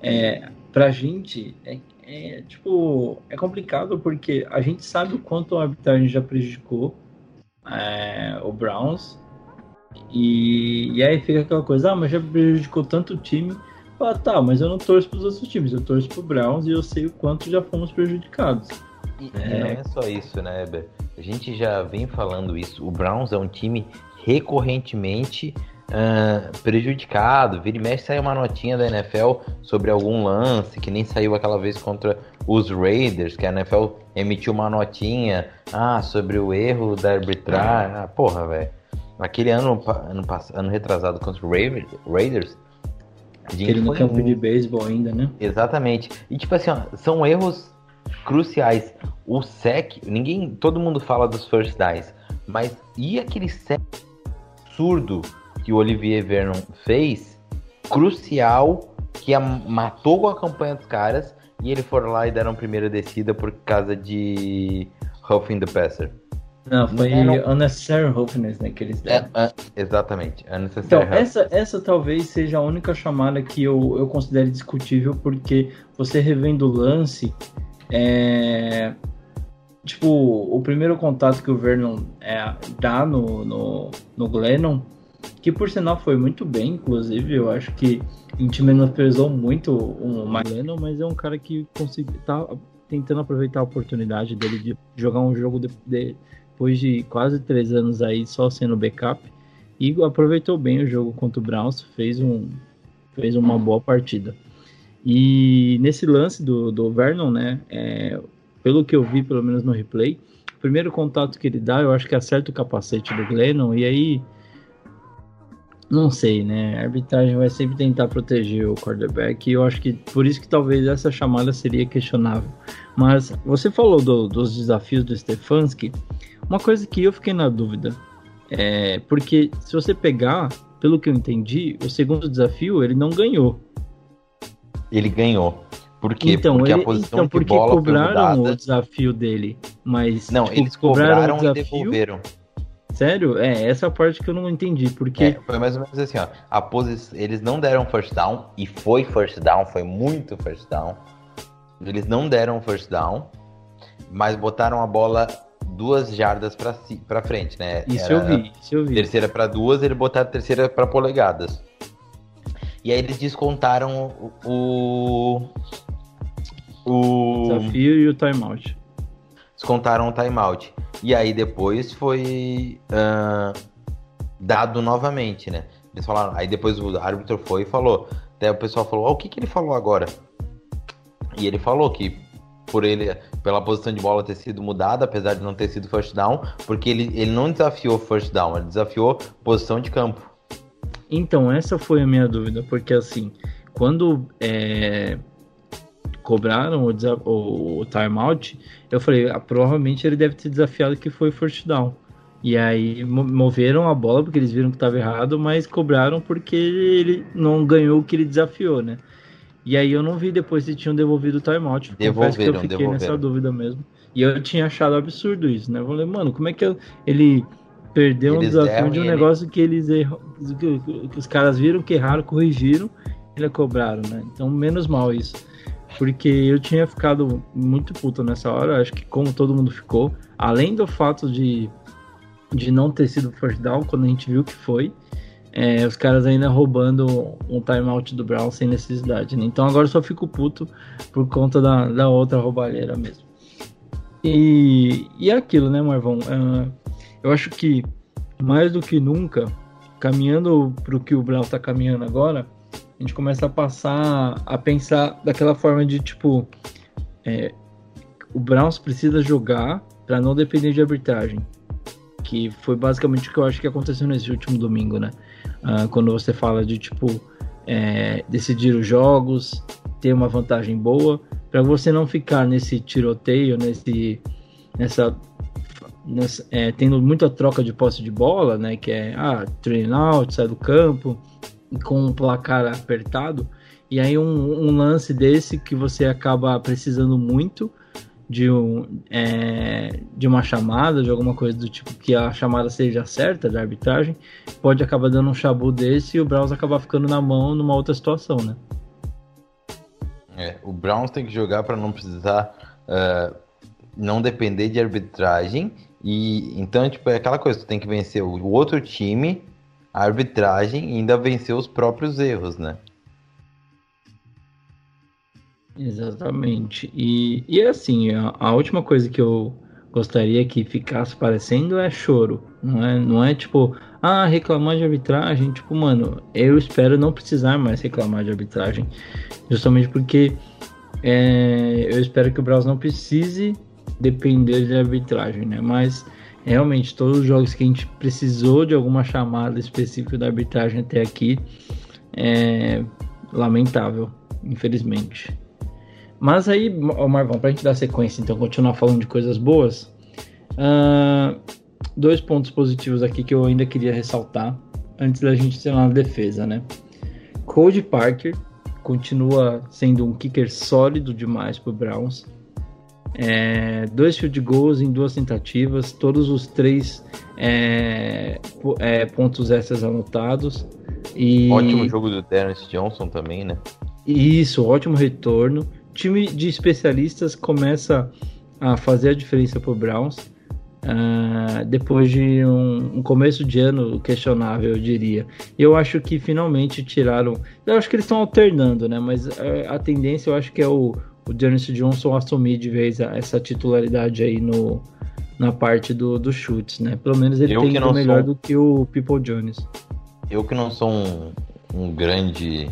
é, pra gente é, é, tipo é complicado porque a gente sabe o quanto a arbitragem já prejudicou é, o Browns e, e aí fica aquela coisa, ah, mas já prejudicou tanto o time. Fala, tá, mas eu não torço pros outros times, eu torço pro Browns e eu sei o quanto já fomos prejudicados. E, É. e não é só isso, né, Eber? A gente já vem falando isso. O Browns é um time recorrentemente ah, prejudicado. Vira e mexe sai uma notinha da NFL sobre algum lance, que nem saiu aquela vez contra os Raiders, que a NFL emitiu uma notinha ah, sobre o erro da arbitragem. Ah, porra, velho. Aquele ano, ano, ano retrasado contra o Ra- Raiders, gente Aquele no campo de beisebol ainda, né? Exatamente. E tipo assim, ó, são erros cruciais. O sec, ninguém, todo mundo fala dos first downs, mas e aquele sec absurdo que o Olivier Vernon fez, crucial, que a- matou a campanha dos caras e eles foram lá e deram primeira descida por causa de roughing the passer. Não, foi Não, unnecessary roughness, né, que eles deram. É, é, exatamente. Então, Unnecessary roughness. essa, essa talvez seja a única chamada que eu, eu considero discutível, porque você revendo o lance, é, tipo, o primeiro contato que o Vernon é, dá no, no, no Glennon, que por sinal foi muito bem, inclusive, eu acho que a gente menosprezou muito o Glennon, mas é um cara que conseguiu, tá tentando aproveitar a oportunidade dele de jogar um jogo de- de- depois de quase três anos aí só sendo backup. E aproveitou bem o jogo contra o Browns, fez, um, fez uma boa partida. E nesse lance do, do Vernon, né, é, pelo que eu vi, pelo menos no replay, o primeiro contato que ele dá, eu acho que acerta o capacete do Glennon, e aí, não sei, né, a arbitragem vai sempre tentar proteger o quarterback, e eu acho que por isso que talvez essa chamada seria questionável. Mas você falou do- dos desafios do Stefanski, uma coisa que eu fiquei na dúvida, é, porque se você pegar, pelo que eu entendi, o segundo desafio ele não ganhou. Ele ganhou. Por quê? Então, porque ele, a posição então de porque bola foi cobraram o desafio dele, mas Não, tipo, eles cobraram, o e desafio. devolveram. Sério? É, essa parte que eu não entendi, porque É, foi mais ou menos assim, ó. A posi... Eles não deram first down, e foi first down, foi muito first down. Eles não deram first down, mas botaram a bola duas jardas pra, si... pra frente, né? isso Era eu vi, isso eu vi. Terceira pra duas, eles botaram a terceira pra polegadas. E aí eles descontaram o. O. Desafio e o timeout. descontaram o timeout. E aí depois foi ah, dado novamente, né? Eles falaram, aí depois o árbitro foi e falou. Até o pessoal falou, ó, o que, que ele falou agora? E ele falou que por ele, pela posição de bola ter sido mudada, apesar de não ter sido first down, porque ele, ele não desafiou first down, ele desafiou posição de campo. Então, essa foi a minha dúvida, porque assim, quando é, cobraram o, o, o timeout, eu falei, ah, provavelmente ele deve ter desafiado que foi first down. E aí mo- moveram a bola porque eles viram que estava errado, mas cobraram porque ele não ganhou o que ele desafiou, né? E aí eu não vi depois se tinham devolvido o timeout. Confesso que eu fiquei devolveram. nessa dúvida mesmo. E eu tinha achado absurdo isso, né? Eu falei, mano, como é que eu- ele perdeu um Eles desafio erram de um ele- negócio que eles erram, que, que os caras viram que erraram, corrigiram, e cobraram, né? Então, menos mal isso. Porque eu tinha ficado muito puto nessa hora, acho que como todo mundo ficou, além do fato de, de não ter sido first down, quando a gente viu que foi, é, os caras ainda roubando um timeout do Brown sem necessidade, né? Então agora eu só fico puto por conta da, da outra roubalheira mesmo. E, e é aquilo, né, Marvão? Ah, eu acho que mais do que nunca, caminhando para o que o Brown está caminhando agora, a gente começa a passar a pensar daquela forma de tipo: é, o Browns precisa jogar para não depender de arbitragem. Que foi basicamente o que eu acho que aconteceu nesse último domingo, né? Ah, quando você fala de tipo é, decidir os jogos, ter uma vantagem boa, para você não ficar nesse tiroteio, nesse nessa, nessa é, tendo muita troca de posse de bola, né? Que é ah, train out, sai do campo, com um placar apertado, e aí um, um lance desse que você acaba precisando muito de, um, é, de uma chamada, de alguma coisa do tipo que a chamada seja certa da arbitragem, pode acabar dando um chabu desse e o Browns acabar ficando na mão numa outra situação, né? É, o Browns tem que jogar para não precisar ah, não depender de arbitragem e então tipo é aquela coisa tu tem que vencer o outro time a arbitragem e ainda vencer os próprios erros né Exatamente. E, e assim, a, a última coisa que eu gostaria que ficasse parecendo é choro. Não é, não é tipo, ah, reclamar de arbitragem. Tipo, mano, eu espero não precisar mais reclamar de arbitragem. Justamente porque é, eu espero que o Browns não precise depender de arbitragem, né? Mas realmente, todos os jogos que a gente precisou de alguma chamada específica da arbitragem até aqui é lamentável, infelizmente. Mas aí, Marvão, pra gente dar sequência, então, continuar falando de coisas boas, ah, dois pontos positivos aqui que eu ainda queria ressaltar antes da gente ter na defesa, né? Cody Parker continua sendo um kicker sólido demais pro Browns. É, dois field goals em duas tentativas, todos os três é, é, pontos extras anotados. E... ótimo jogo do Terrence Johnson também né Isso, ótimo retorno. Time de especialistas começa a fazer a diferença para o Browns. ah, depois de um, um começo de ano questionável, eu diria. Eu acho que finalmente tiraram. Eu acho que eles estão alternando, né? Mas ah, a tendência eu acho que é o, o Dennis Johnson assumir de vez a- essa titularidade aí no, na parte do, dos chutes, né? Pelo menos ele Eu tem melhor sou- do que o People Jones. eu que não sou um, um grande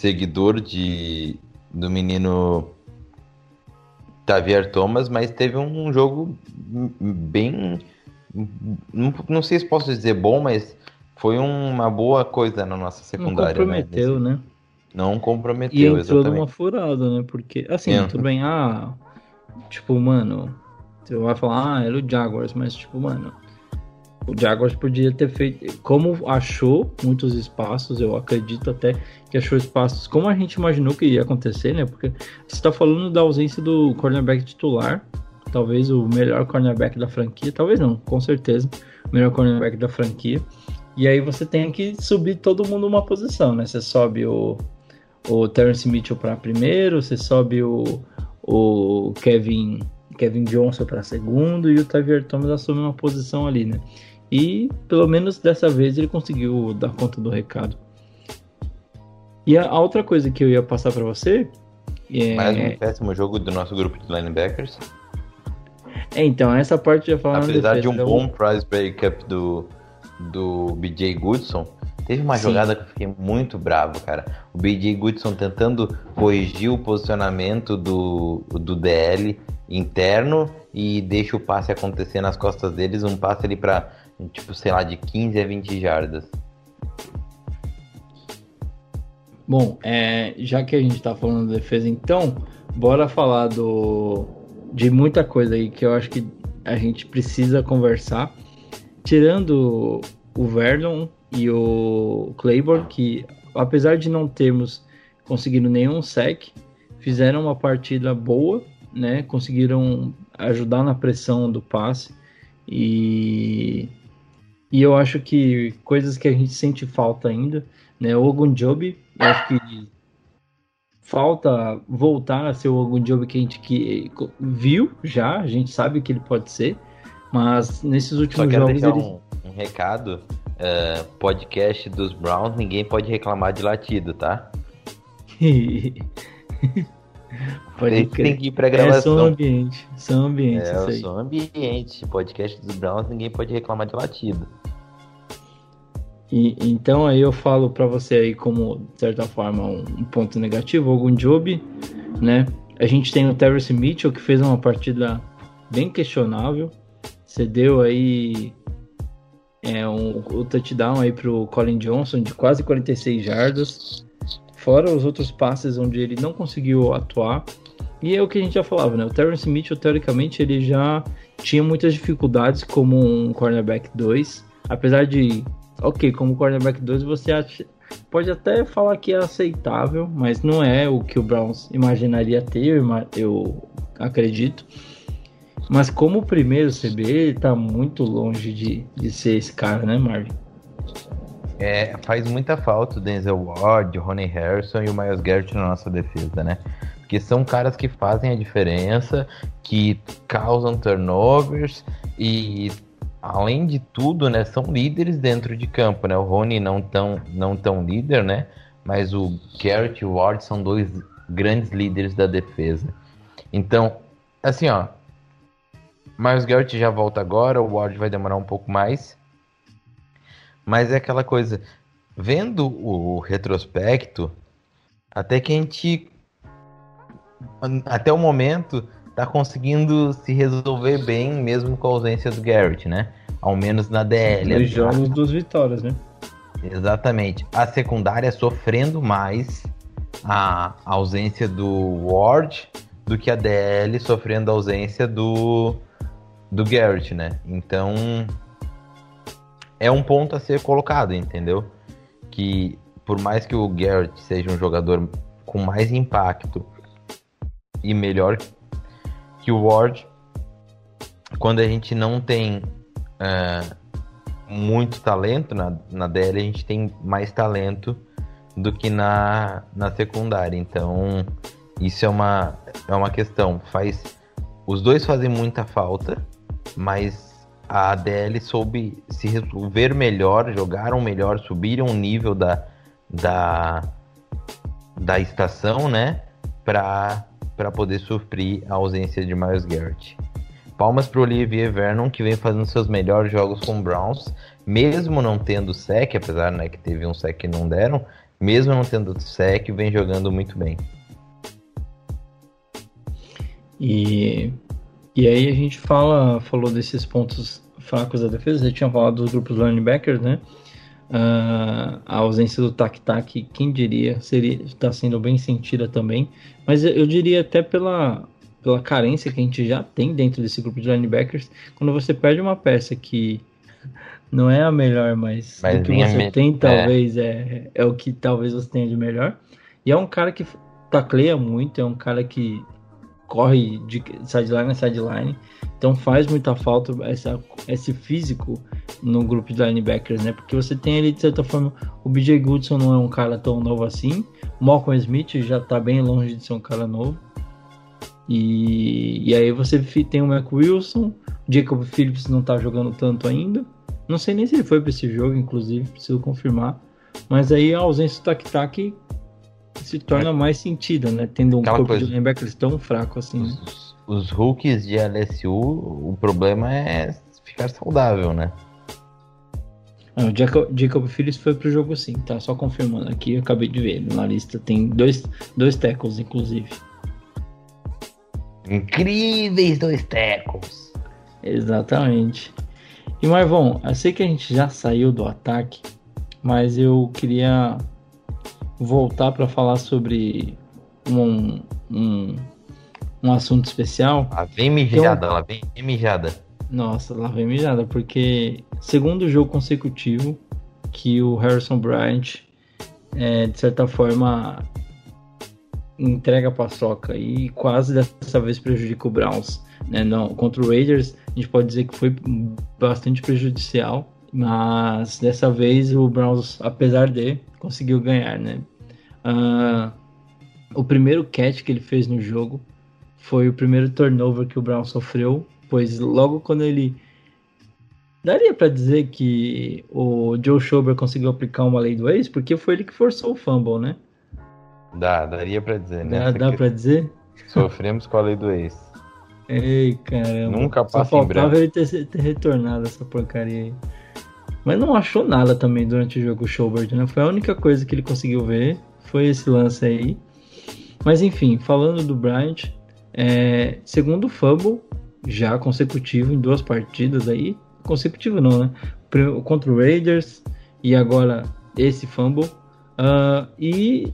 seguidor de do menino Xavier Thomas, mas teve um jogo bem não, não sei se posso dizer bom, mas foi uma boa coisa na nossa Não secundária. comprometeu, né? né? Não E comprometeu, entrou exatamente. numa furada, né? Porque, assim, É. tudo bem, ah, tipo, mano, você vai falar, ah, era o Jaguars, mas, tipo, mano, o Jaguars podia ter feito, como achou muitos espaços, eu acredito até que achou espaços como a gente imaginou que ia acontecer, né? Porque você tá falando da ausência do cornerback titular, talvez o melhor cornerback da franquia, talvez não, com certeza, o melhor cornerback da franquia. E aí você tem que subir todo mundo uma posição, né? Você sobe o o Terence Mitchell para primeiro, você sobe o, o Kevin Kevin Johnson para segundo e o Tavier Thomas assume uma posição ali, né? E pelo menos dessa vez ele conseguiu dar conta do recado. E a, a outra coisa que eu ia passar para você é, Mais um péssimo jogo do nosso grupo de linebackers. é, então essa parte eu ia falar na Apesar de um defesa, bom prize breakup do, do BJ Goodson, teve uma Sim. jogada que eu fiquei muito bravo, cara. O BJ Goodson tentando corrigir o posicionamento do, do DL interno e deixa o passe acontecer nas costas deles, um passe ali pra, tipo, sei lá, de 15 a 20 jardas. Bom, é, já que a gente tá falando de defesa, então, bora falar do de muita coisa aí que eu acho que a gente precisa conversar. Tirando o Vernon e o Claiborne, que apesar de não termos conseguido nenhum sec, fizeram uma partida boa, né? Conseguiram ajudar na pressão do passe e e eu acho que coisas que a gente sente falta ainda, né? O Ogunjobi, eu acho que falta voltar a ser o Ogunjobi que a gente que viu já, a gente sabe que ele pode ser, mas nesses últimos Só quero jogos deixar ele um, um recado. é, podcast dos Browns, ninguém pode reclamar de latido, tá? (laughs) pode Tem, que ir pra É som gravação. ambiente, som ambiente, É, isso o aí. som ambiente. Podcast dos Browns, ninguém pode reclamar de latido. E, então aí eu falo pra você aí como, de certa forma, um, um ponto negativo, algum job, né? A gente tem o Terrence Mitchell que fez uma partida bem questionável, cedeu aí é, um, o touchdown aí pro Colin Johnson de quase 46 jardas, fora os outros passes onde ele não conseguiu atuar. E é o que a gente já falava, né? O Terrence Mitchell, teoricamente, ele já tinha muitas dificuldades como um cornerback 2, apesar de ok, como cornerback 2 você acha- pode até falar que é aceitável, mas não é o que o Browns imaginaria ter, eu, acredito. Mas como primeiro CB, ele tá muito longe de, de ser esse cara, né, Marvin? É, faz muita falta o Denzel Ward, o Ronnie Harrison e o Miles Garrett na nossa defesa, né? Porque são caras que fazem a diferença, que causam turnovers e, além de tudo, né, são líderes dentro de campo, né? O Rony não tão, não tão líder, né? Mas o Garrett e o Ward são dois grandes líderes da defesa. Então, assim, ó, Miles Garrett já volta agora, o Ward vai demorar um pouco mais. Mas é aquela coisa, vendo o retrospecto, até que a gente, até o momento, tá conseguindo se resolver bem, mesmo com a ausência do Garrett, né? Ao menos na DL. Dois jogos, vitórias, né? Exatamente. A secundária sofrendo mais a ausência do Ward do que a DL sofrendo a ausência do, do Garrett, né? Então é um ponto a ser colocado, entendeu? Que por mais que o Garrett seja um jogador com mais impacto e melhor que o Ward, quando a gente não tem ah, muito talento na, na DL, a gente tem mais talento do que na, na secundária. Então, isso é uma, é uma questão. Faz, os dois fazem muita falta, mas a DL soube se resolver melhor, jogaram melhor, subiram o nível da, da, da estação, né? Para poder suprir a ausência de Miles Garrett. Palmas para Olivier Vernon, que vem fazendo seus melhores jogos com o Browns, mesmo não tendo sec, apesar né, que teve um sec que não deram, mesmo não tendo sec, vem jogando muito bem. E, e aí a gente fala, falou desses pontos fracos da defesa, você tinha falado dos grupos linebackers, né? Ah, a ausência do tac-tac, quem diria, seria está sendo bem sentida também. Mas eu diria até pela, pela carência que a gente já tem dentro desse grupo de linebackers, quando você perde uma peça que não é a melhor, mas, Mas o que você me- tem é. talvez é. É, o que talvez você tenha de melhor. E é um cara que tacleia muito, é um cara que corre de sideline a sideline, então faz muita falta essa, esse físico no grupo de linebackers, né? Porque você tem ali, de certa forma, o BJ Goodson não é um cara tão novo assim, Malcolm Smith já tá bem longe de ser um cara novo, e, e aí você tem o Mac Wilson, o Jacob Phillips não tá jogando tanto ainda, não sei nem se ele foi para esse jogo, inclusive, preciso confirmar, mas aí a ausência do tac-tac se torna mais sentida, né? Tendo um Aquela corpo coisa. de linebackers tão fraco assim. né? Os, rookies de LSU, o problema é ficar saudável, né? Ah, o Jacob, Jacob Phillips foi pro jogo sim, tá? Só confirmando aqui, eu acabei de ver. Na lista tem dois, dois tackles, inclusive. Incríveis dois tecos. Exatamente. E Marvão, eu sei que a gente já saiu do ataque, mas eu queria voltar para falar sobre um, um, um assunto especial. Lá vem mijada, então, lá vem mijada. Nossa, lá vem mijada, porque segundo jogo consecutivo que o Harrison Bryant, é, de certa forma, entrega a paçoca e quase dessa vez prejudica o Browns. Né? Não, contra o Raiders, a gente pode dizer que foi bastante prejudicial, mas dessa vez o Browns, apesar de, conseguiu ganhar. Né? Uh, o primeiro catch que ele fez no jogo foi o primeiro turnover que o Brown sofreu, pois logo quando ele daria para dizer que o Joe Schober conseguiu aplicar uma lei do ex, porque foi ele que forçou o fumble, né? Dá, daria para dizer, né? Dá, dá para dizer? Sofremos com a lei do ex. Ei, caramba. Nunca passa Só faltava ele ter, ter, retornado essa porcaria aí. Mas não achou nada também durante o jogo o Schobert, né? Foi a única coisa que ele conseguiu ver, foi esse lance aí. Mas enfim, falando do Bryant, é, segundo fumble, já consecutivo em duas partidas aí. Consecutivo não, né? Contra o Raiders e agora esse fumble. Uh, e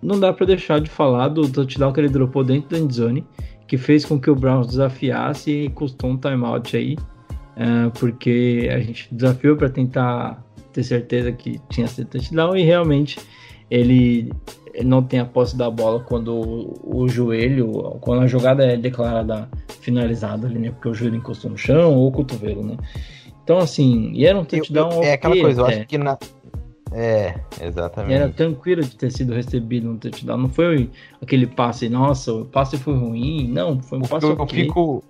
não dá para deixar de falar do touchdown que ele dropou dentro da endzone, que fez com que o Browns desafiasse e custou um timeout aí, uh, porque a gente desafiou para tentar ter certeza que tinha sido touchdown e realmente ele não tem a posse da bola quando o, o, joelho, quando a jogada é declarada finalizada ali, né? Porque o joelho encostou no chão ou o cotovelo, né? Então, assim, e era um touchdown. Eu, eu, é aquela coisa, eu acho que na. É, exatamente. Era tranquilo de ter sido recebido um touchdown. Não foi aquele passe, nossa, o passe foi ruim. Não, foi um passe eu, okay. eu fico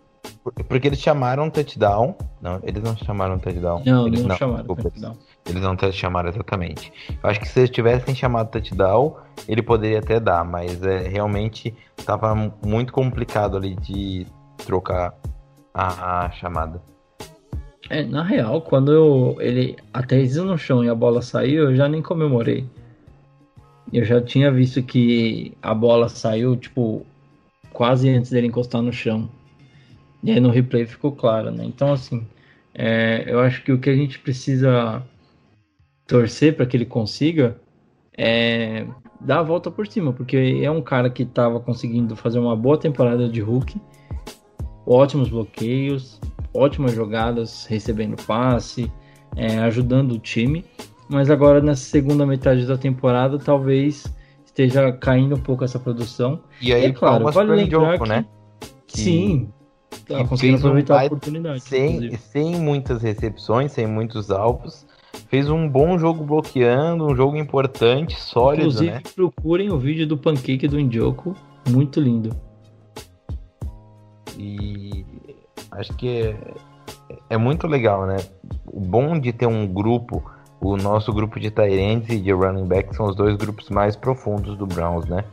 porque eles chamaram touchdown. Não, eles não chamaram touchdown. Não, eles não, não chamaram desculpa, touchdown. Eles não chamaram exatamente. Eu acho que se eles tivessem chamado touchdown, ele poderia até dar, mas é, realmente estava muito complicado ali de trocar a, a chamada. É, na real, quando eu, ele aterrissou no chão e a bola saiu, eu já nem comemorei. Eu já tinha visto que a bola saiu, tipo, quase antes dele encostar no chão. E aí no replay ficou claro, né? Então, assim, é, eu acho que o que a gente precisa torcer para que ele consiga é dar a volta por cima, porque é um cara que estava conseguindo fazer uma boa temporada de Hulk, ótimos bloqueios, ótimas jogadas, recebendo passe, é, ajudando o time, mas agora nessa segunda metade da temporada talvez esteja caindo um pouco essa produção. E aí, é claro, vale lembrar que, né? Que... Sim, tá conseguindo aproveitar um a oportunidade. Sem, sem muitas recepções, sem muitos alvos, fez um bom jogo bloqueando, um jogo importante, sólido, Inclusive, né? procurem o vídeo do pancake do Indioco, muito lindo. E acho que é, é muito legal, né? O bom de ter um grupo, o nosso grupo de Tyrants e de running back são os dois grupos mais profundos do Browns, né?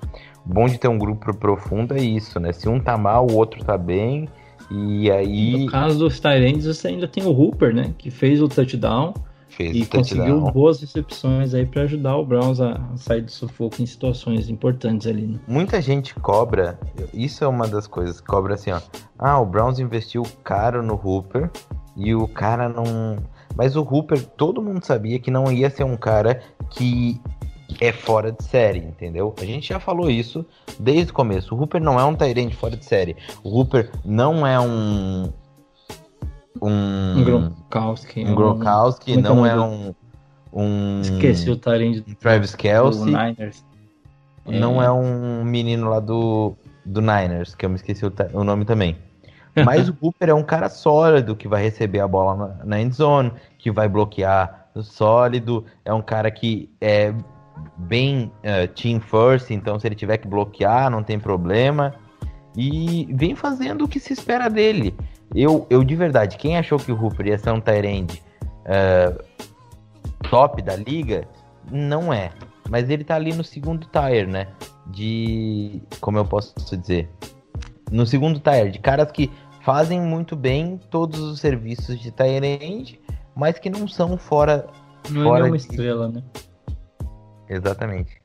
O bom de ter um grupo profundo é isso, né? Se um tá mal, o outro tá bem. E aí. No caso dos Tyrants, você ainda tem o Hooper, né? Que fez o touchdown Fez e conseguiu boas recepções aí para ajudar o Browns a sair do sufoco em situações importantes ali. Né? Muita gente cobra, isso é uma das coisas, cobra assim, ó. Ah, o Browns investiu caro no Hooper e o cara não. Mas o Hooper, todo mundo sabia que não ia ser um cara que é fora de série, entendeu? A gente já falou isso desde o começo. O Hooper não é um Tyrande fora de série. O Hooper não é um um. Um Gronkowski. Um Gronkowski, um, não é um. Um. Esqueci o Tyrande do Travis Kelsey. Niners. Não é. é um menino lá do, do Niners, que eu me esqueci o, o nome também. Mas o (laughs) Cooper é um cara sólido que vai receber a bola na, na end zone, que vai bloquear sólido. É um cara que é bem uh, team first, então se ele tiver que bloquear, não tem problema. E vem fazendo o que se espera dele. Eu, eu de verdade, quem achou que o Hooper ia ser um Tyrande uh, top da liga, não é. Mas ele tá ali no segundo tire, né? De. Como eu posso dizer? No segundo tire, de caras que fazem muito bem todos os serviços de Tyrande, mas que não são fora. Não fora é uma de... estrela, né? Exatamente.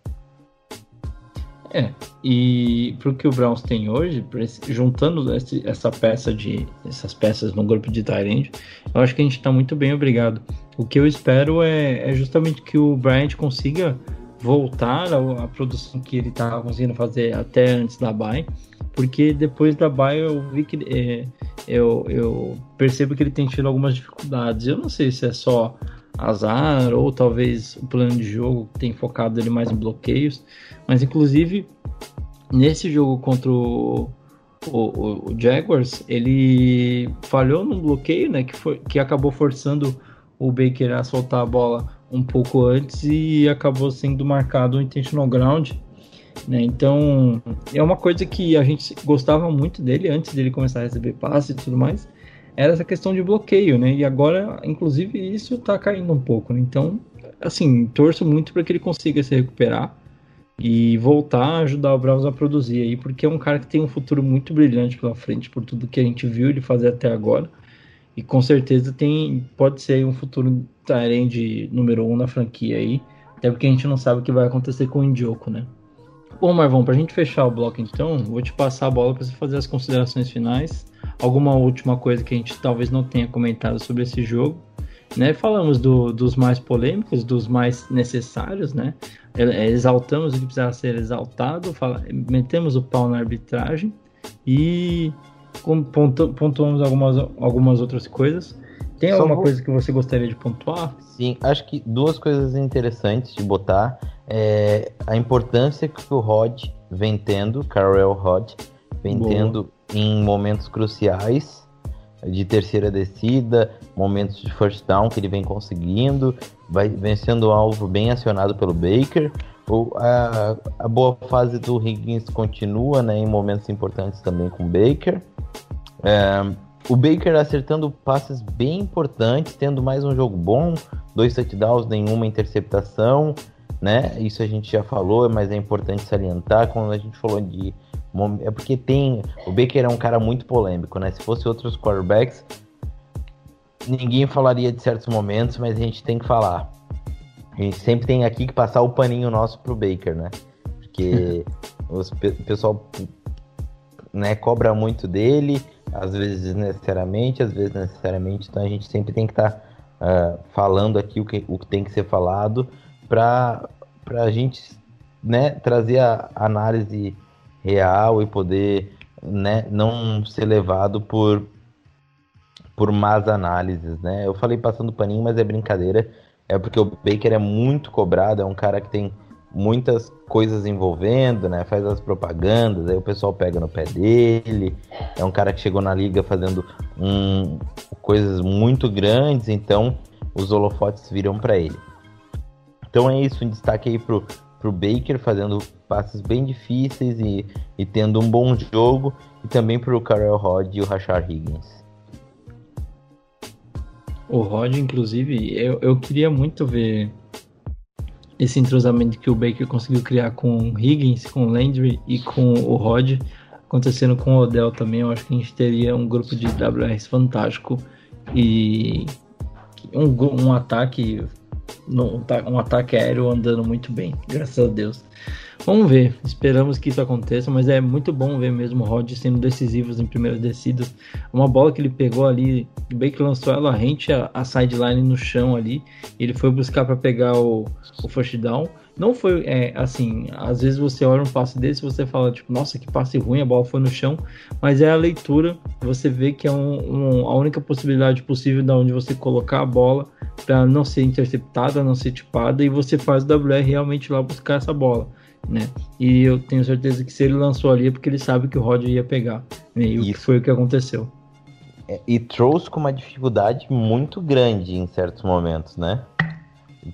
É, e pro que o Browns tem hoje, juntando esse, essa peça de essas peças no grupo de Tyrande, eu acho que a gente está muito bem, obrigado. O que eu espero é, é, justamente que o Bryant consiga voltar à, à produção que ele estava conseguindo fazer até antes da bye, porque depois da bye eu vi que é, eu, eu percebo que ele tem tido algumas dificuldades. Eu não sei se é só azar ou talvez o plano de jogo tem focado ele mais em bloqueios, mas inclusive nesse jogo contra o, o, o, Jaguars ele falhou num bloqueio, né, que foi que acabou forçando o Baker a soltar a bola um pouco antes e acabou sendo marcado um intentional ground. Né? Então é uma coisa que a gente gostava muito dele antes dele começar a receber passe e tudo mais. Era essa questão de bloqueio, né? E agora, inclusive, isso tá caindo um pouco. Né? Então, assim, torço muito para que ele consiga se recuperar e voltar a ajudar o Browns a produzir aí, porque é um cara que tem um futuro muito brilhante pela frente por tudo que a gente viu ele fazer até agora. E com certeza tem pode ser um futuro Tyrande número um na franquia aí. Até porque a gente não sabe o que vai acontecer com o Indioco, né? Bom, Marvão, pra gente fechar o bloco então, vou te passar a bola para você fazer as considerações finais. Alguma última coisa que a gente talvez não tenha comentado sobre esse jogo. Né? Falamos do, dos mais polêmicos, dos mais necessários, né? Exaltamos o que precisava ser exaltado, fala, metemos o pau na arbitragem e pontuamos algumas, algumas outras coisas. Tem Só alguma vou... coisa que você gostaria de pontuar? Sim, acho que duas coisas interessantes de botar é a importância que o Rod vem tendo, Carell Rod, vem Boa. tendo em momentos cruciais de terceira descida, momentos de first down que ele vem conseguindo, vai vencendo o alvo bem acionado pelo Baker. O, a, a boa fase do Higgins continua né, em momentos importantes também com o Baker. É, o Baker acertando passes bem importantes, tendo mais um jogo bom, dois touchdowns, nenhuma interceptação, né? Isso a gente já falou, mas é importante salientar quando a gente falou de é porque tem o Baker é um cara muito polêmico, né? Se fosse outros quarterbacks, ninguém falaria de certos momentos, mas a gente tem que falar. A gente sempre tem aqui que passar o paninho nosso pro Baker, né? Porque (laughs) o pessoal né, cobra muito dele, às vezes necessariamente, às vezes necessariamente, então a gente sempre tem que estar tá, uh, falando aqui o que, o que tem que ser falado para a gente né, trazer a análise real e poder né, não ser levado por, por más análises. Né? Eu falei passando paninho, mas é brincadeira. É porque o Baker é muito cobrado, é um cara que tem muitas coisas envolvendo, né? Faz as propagandas, aí o pessoal pega no pé dele. É um cara que chegou na liga fazendo um, coisas muito grandes, então os holofotes viram para ele. Então é isso, um destaque aí pro, pro Baker fazendo passes bem difíceis e, e tendo um bom jogo, e também pro Karel Rod e o Rashard Higgins. O Rod, inclusive, eu, eu queria muito ver esse entrosamento que o Baker conseguiu criar com Higgins, com Landry e com o Rod, acontecendo com o Odell também, eu acho que a gente teria um grupo de WRs fantástico e um, um ataque um ataque aéreo andando muito bem, graças a Deus. Vamos ver, esperamos que isso aconteça, mas é muito bom ver mesmo o Rod sendo decisivos em primeiras descidas. Uma bola que ele pegou ali, o Baker lançou ela rente a, a sideline no chão ali, ele foi buscar para pegar o, o first down. Não foi é, assim, às vezes você olha um passe desse e você fala, tipo, nossa, que passe ruim, a bola foi no chão, mas é a leitura, você vê que é um, um, a única possibilidade possível da onde você colocar a bola para não ser interceptada, não ser tipada, e você faz o WR realmente lá buscar essa bola né? E eu tenho certeza que se ele lançou ali é porque ele sabe que o Roger ia pegar. Né? E Isso. foi o que aconteceu. É, e trouxe com uma dificuldade muito grande em certos momentos, né?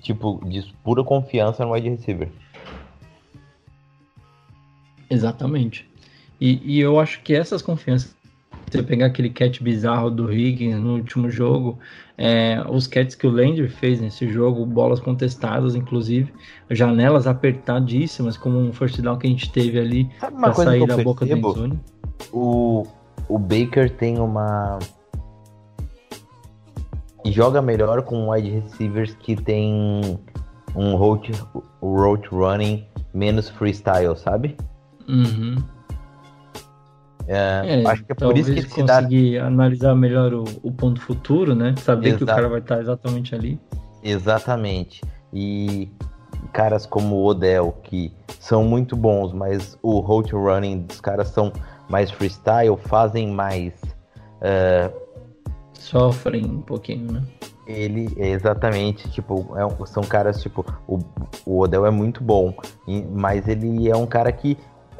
Tipo, de pura confiança no wide receiver. Exatamente. E, e eu acho que essas confianças você pegar aquele catch bizarro do Higgins no último jogo, é, os catches que o Landry fez nesse jogo, bolas contestadas, inclusive, janelas apertadíssimas, como um first down que a gente teve ali para sair da boca do endzone. O, o Baker tem uma. Joga melhor com wide receivers que tem um road, road running menos freestyle, sabe? Uhum. É, é, acho que é por isso que ele conseguir dá... analisar melhor o, o, ponto futuro, né? Saber Exato. que o cara vai estar exatamente ali. Exatamente. E caras como o Odell, que são muito bons, mas o road running dos caras são mais freestyle, fazem mais. Uh, Sofrem um pouquinho, né? Ele, exatamente, tipo, é, são caras, tipo, o, o Odell é muito bom, mas ele é um cara que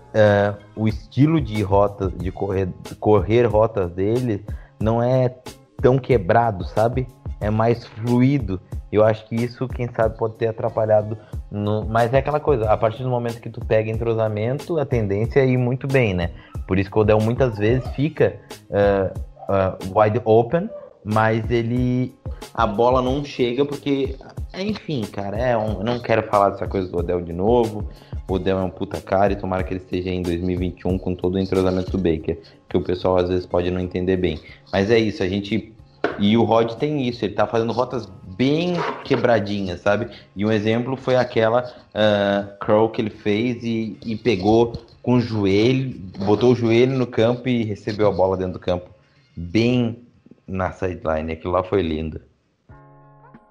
uh, o estilo de rota, de correr, correr rotas dele não é tão quebrado, sabe? É mais fluido. Eu acho que isso, quem sabe, pode ter atrapalhado. No... Mas é aquela coisa, a partir do momento que tu pega entrosamento, a tendência é ir muito bem, né? Por isso que o Odell muitas vezes fica uh, uh, wide open, mas ele. A bola não chega porque. Enfim, cara, é um... eu não quero falar dessa coisa do Odell de novo. Odell é um puta cara e tomara que ele esteja em 2021 com todo o entrosamento do Baker, que o pessoal às vezes pode não entender bem. Mas é isso, a gente. E o Rod tem isso, ele tá fazendo rotas bem quebradinhas, sabe? E um exemplo foi aquela uh, crow que ele fez e, e pegou com o joelho, botou o joelho no campo e recebeu a bola dentro do campo. Bem na sideline. Aquilo lá foi lindo.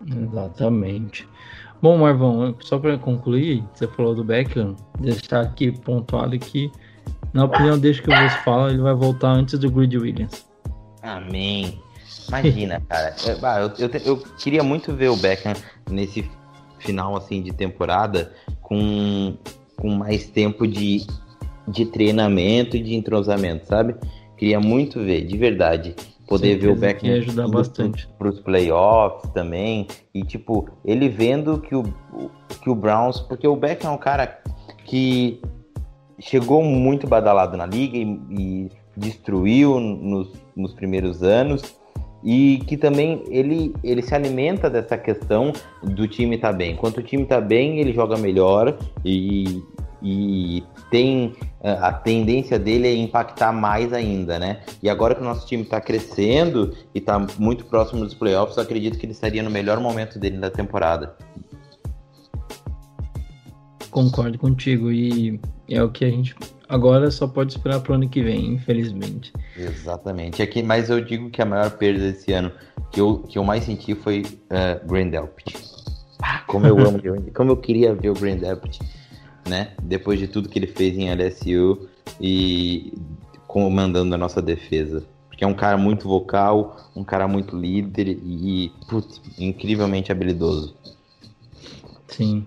Exatamente. Bom, Marvão, só para concluir, você falou do Beckham, deixar aqui pontuado que, na opinião desde que vos falo, ele vai voltar antes do Grid Williams. Amém. Imagina, (laughs) cara. Eu, eu, eu, queria muito ver o Beckham nesse final assim de temporada com, com mais tempo de, de treinamento e de entrosamento, sabe? Queria muito ver, de verdade poder ver o Beckham ajudar bastante. Para os playoffs também. E tipo ele vendo que o que o Browns porque o Beckham é um cara que chegou muito badalado na liga e, e destruiu nos, nos primeiros anos. E que também ele, ele se alimenta dessa questão do time estar tá bem. Enquanto o time está bem, ele joga melhor e, e tem eh, a tendência dele é impactar mais ainda, né? E agora que o nosso time está crescendo e está muito próximo dos playoffs, eu acredito que ele estaria no melhor momento dele da temporada. Concordo contigo e é o que a gente agora só pode esperar para o ano que vem, infelizmente. Exatamente. Aqui, mas eu digo que a maior perda desse ano que eu, que eu mais senti foi uh, Grand Delpit. Ah, como eu amo, como eu queria ver o Grand Delpit né? Depois de tudo que ele fez em LSU e comandando a nossa defesa. Porque é um cara muito vocal, um cara muito líder e, putz, incrivelmente habilidoso. Sim.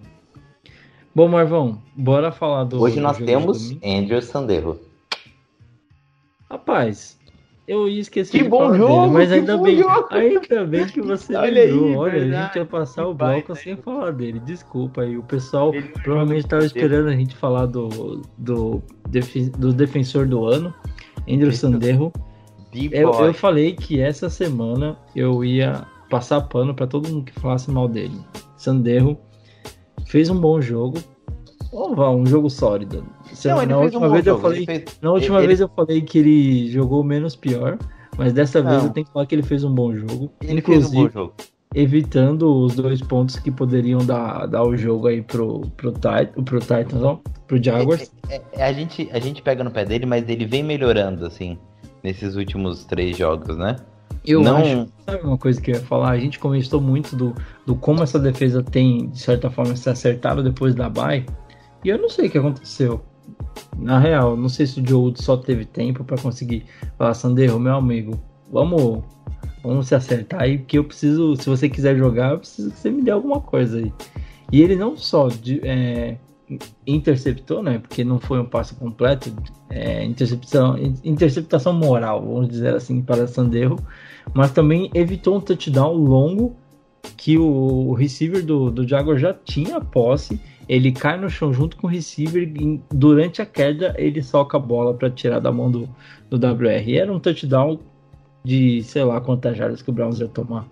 Bom, Marvão, bora falar do. Hoje nós temos Andrew Sandero. Rapaz, eu ia esquecer que bom jogo, dele, mas ainda bem, jogo. ainda bem que você (laughs) Olha lembrou. aí, Olha, a verdade, gente ia passar o bloco sem falar dele. Desculpa aí, o pessoal Ele provavelmente estava esperando a gente falar do, do, do defensor do ano, Andrew. Sanderro. Eu, eu falei que essa semana eu ia passar pano para todo mundo que falasse mal dele. Sanderro fez um bom jogo. Lá, um jogo sólido. Não, ele na fez um última bom vez eu jogo, falei, fez- na última ele- vez eu falei que ele jogou menos pior, mas dessa vez Não. eu tenho que falar que ele fez um bom jogo. Ele fez um inclusive bom jogo. evitando os dois pontos que poderiam dar, dar o jogo aí pro, pro, Tit- pro Titans, ó, pro Jaguars. É, é, a, gente, a gente pega no pé dele, mas ele vem melhorando, assim, nesses últimos três jogos, né? Eu não, acho, sabe uma coisa que eu ia falar? A gente comentou muito do, do como essa defesa tem, de certa forma, se acertado depois da bye. E eu não sei o que aconteceu. Na real, não sei se o Joe só teve tempo pra conseguir falar, Sandero, meu amigo, vamos, vamos se acertar aí, porque eu preciso, se você quiser jogar, eu preciso que você me dê alguma coisa aí. E ele não só de- é, interceptou, né? Porque não foi um passe completo, é, interceptação, interceptação moral, vamos dizer assim, para Sandero, mas também evitou um touchdown longo que o, o receiver do, do Jaguar já tinha a posse. Ele cai no chão junto com o receiver. E durante a queda, ele soca a bola para tirar da mão do, do WR. E era um touchdown de sei lá quantas jardas que o Browns ia tomar.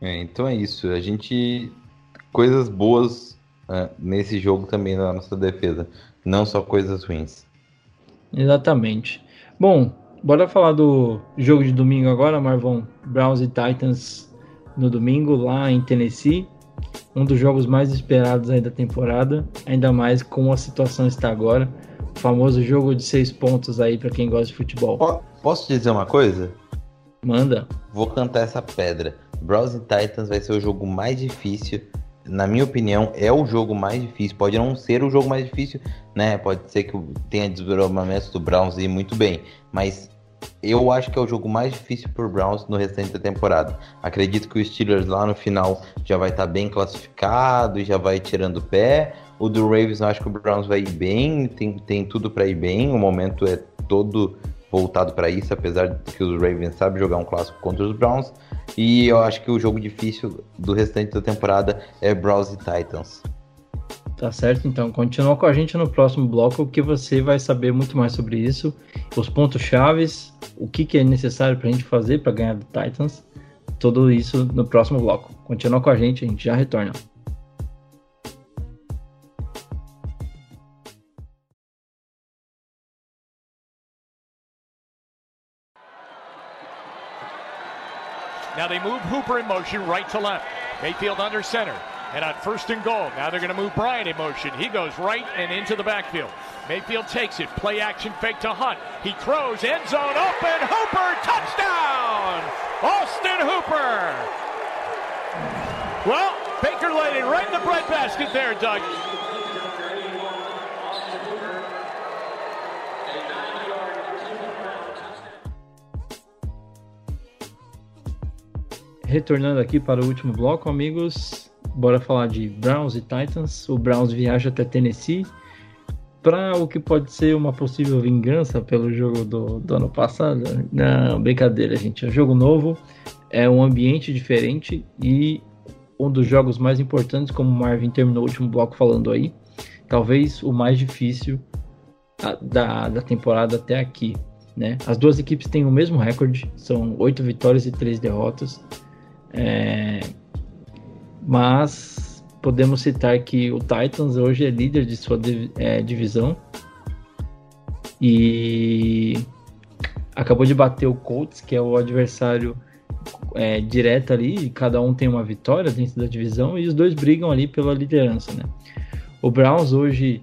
É, então é isso. A gente. Coisas boas é, nesse jogo também na nossa defesa. Não só coisas ruins. Exatamente. Bom, bora falar do jogo de domingo agora, Marvão. Browns e Titans no domingo, lá em Tennessee. Um dos jogos mais esperados aí da temporada, ainda mais como a situação está agora. O famoso jogo de seis pontos aí para quem gosta de futebol. Po- Posso te dizer uma coisa? Manda. Vou cantar essa pedra. Browns e Titans vai ser o jogo mais difícil. Na minha opinião, é o jogo mais difícil. Pode não ser o jogo mais difícil, né? Pode ser que tenha desdobramento do Browns ir muito bem. Mas eu acho que é o jogo mais difícil por Browns no restante da temporada. Acredito que o Steelers lá no final já vai estar tá bem classificado e já vai tirando o pé. O do Ravens, eu acho que o Browns vai ir bem, tem, tem tudo para ir bem. O momento é todo voltado para isso, apesar de que os Ravens sabem jogar um clássico contra os Browns. E eu acho que o jogo difícil do restante da temporada é Browns e Titans. Tá certo, então continua com a gente no próximo bloco que você vai saber muito mais sobre isso, os pontos chaves, o que, que é necessário para a gente fazer para ganhar do Titans, tudo isso no próximo bloco. Continua com a gente, a gente já retorna. Now they move Hooper in motion right to left. Mayfield under center. And on first and goal, now they're going to move Bryant in motion. He goes right and into the backfield. Mayfield takes it. Play action fake to Hunt. He throws end zone open. Hooper touchdown! Austin Hooper. Well, Baker laid it right in the breadbasket there, Doug. Retornando aqui para o último bloco, amigos, bora falar de Browns e Titans. O Browns viaja até Tennessee para o que pode ser uma possível vingança pelo jogo do, do ano passado. Não, brincadeira, gente. É um jogo novo, é um ambiente diferente e um dos jogos mais importantes, como o Marvin terminou o último bloco falando aí. Talvez o mais difícil da, da temporada até aqui. Né? As duas equipes têm o mesmo recorde, são oito vitórias e três derrotas. É, mas podemos citar que o Titans hoje é líder de sua é, divisão e acabou de bater o Colts, que é o adversário é, direto ali, e cada um tem uma vitória dentro da divisão e os dois brigam ali pela liderança, né? O Browns hoje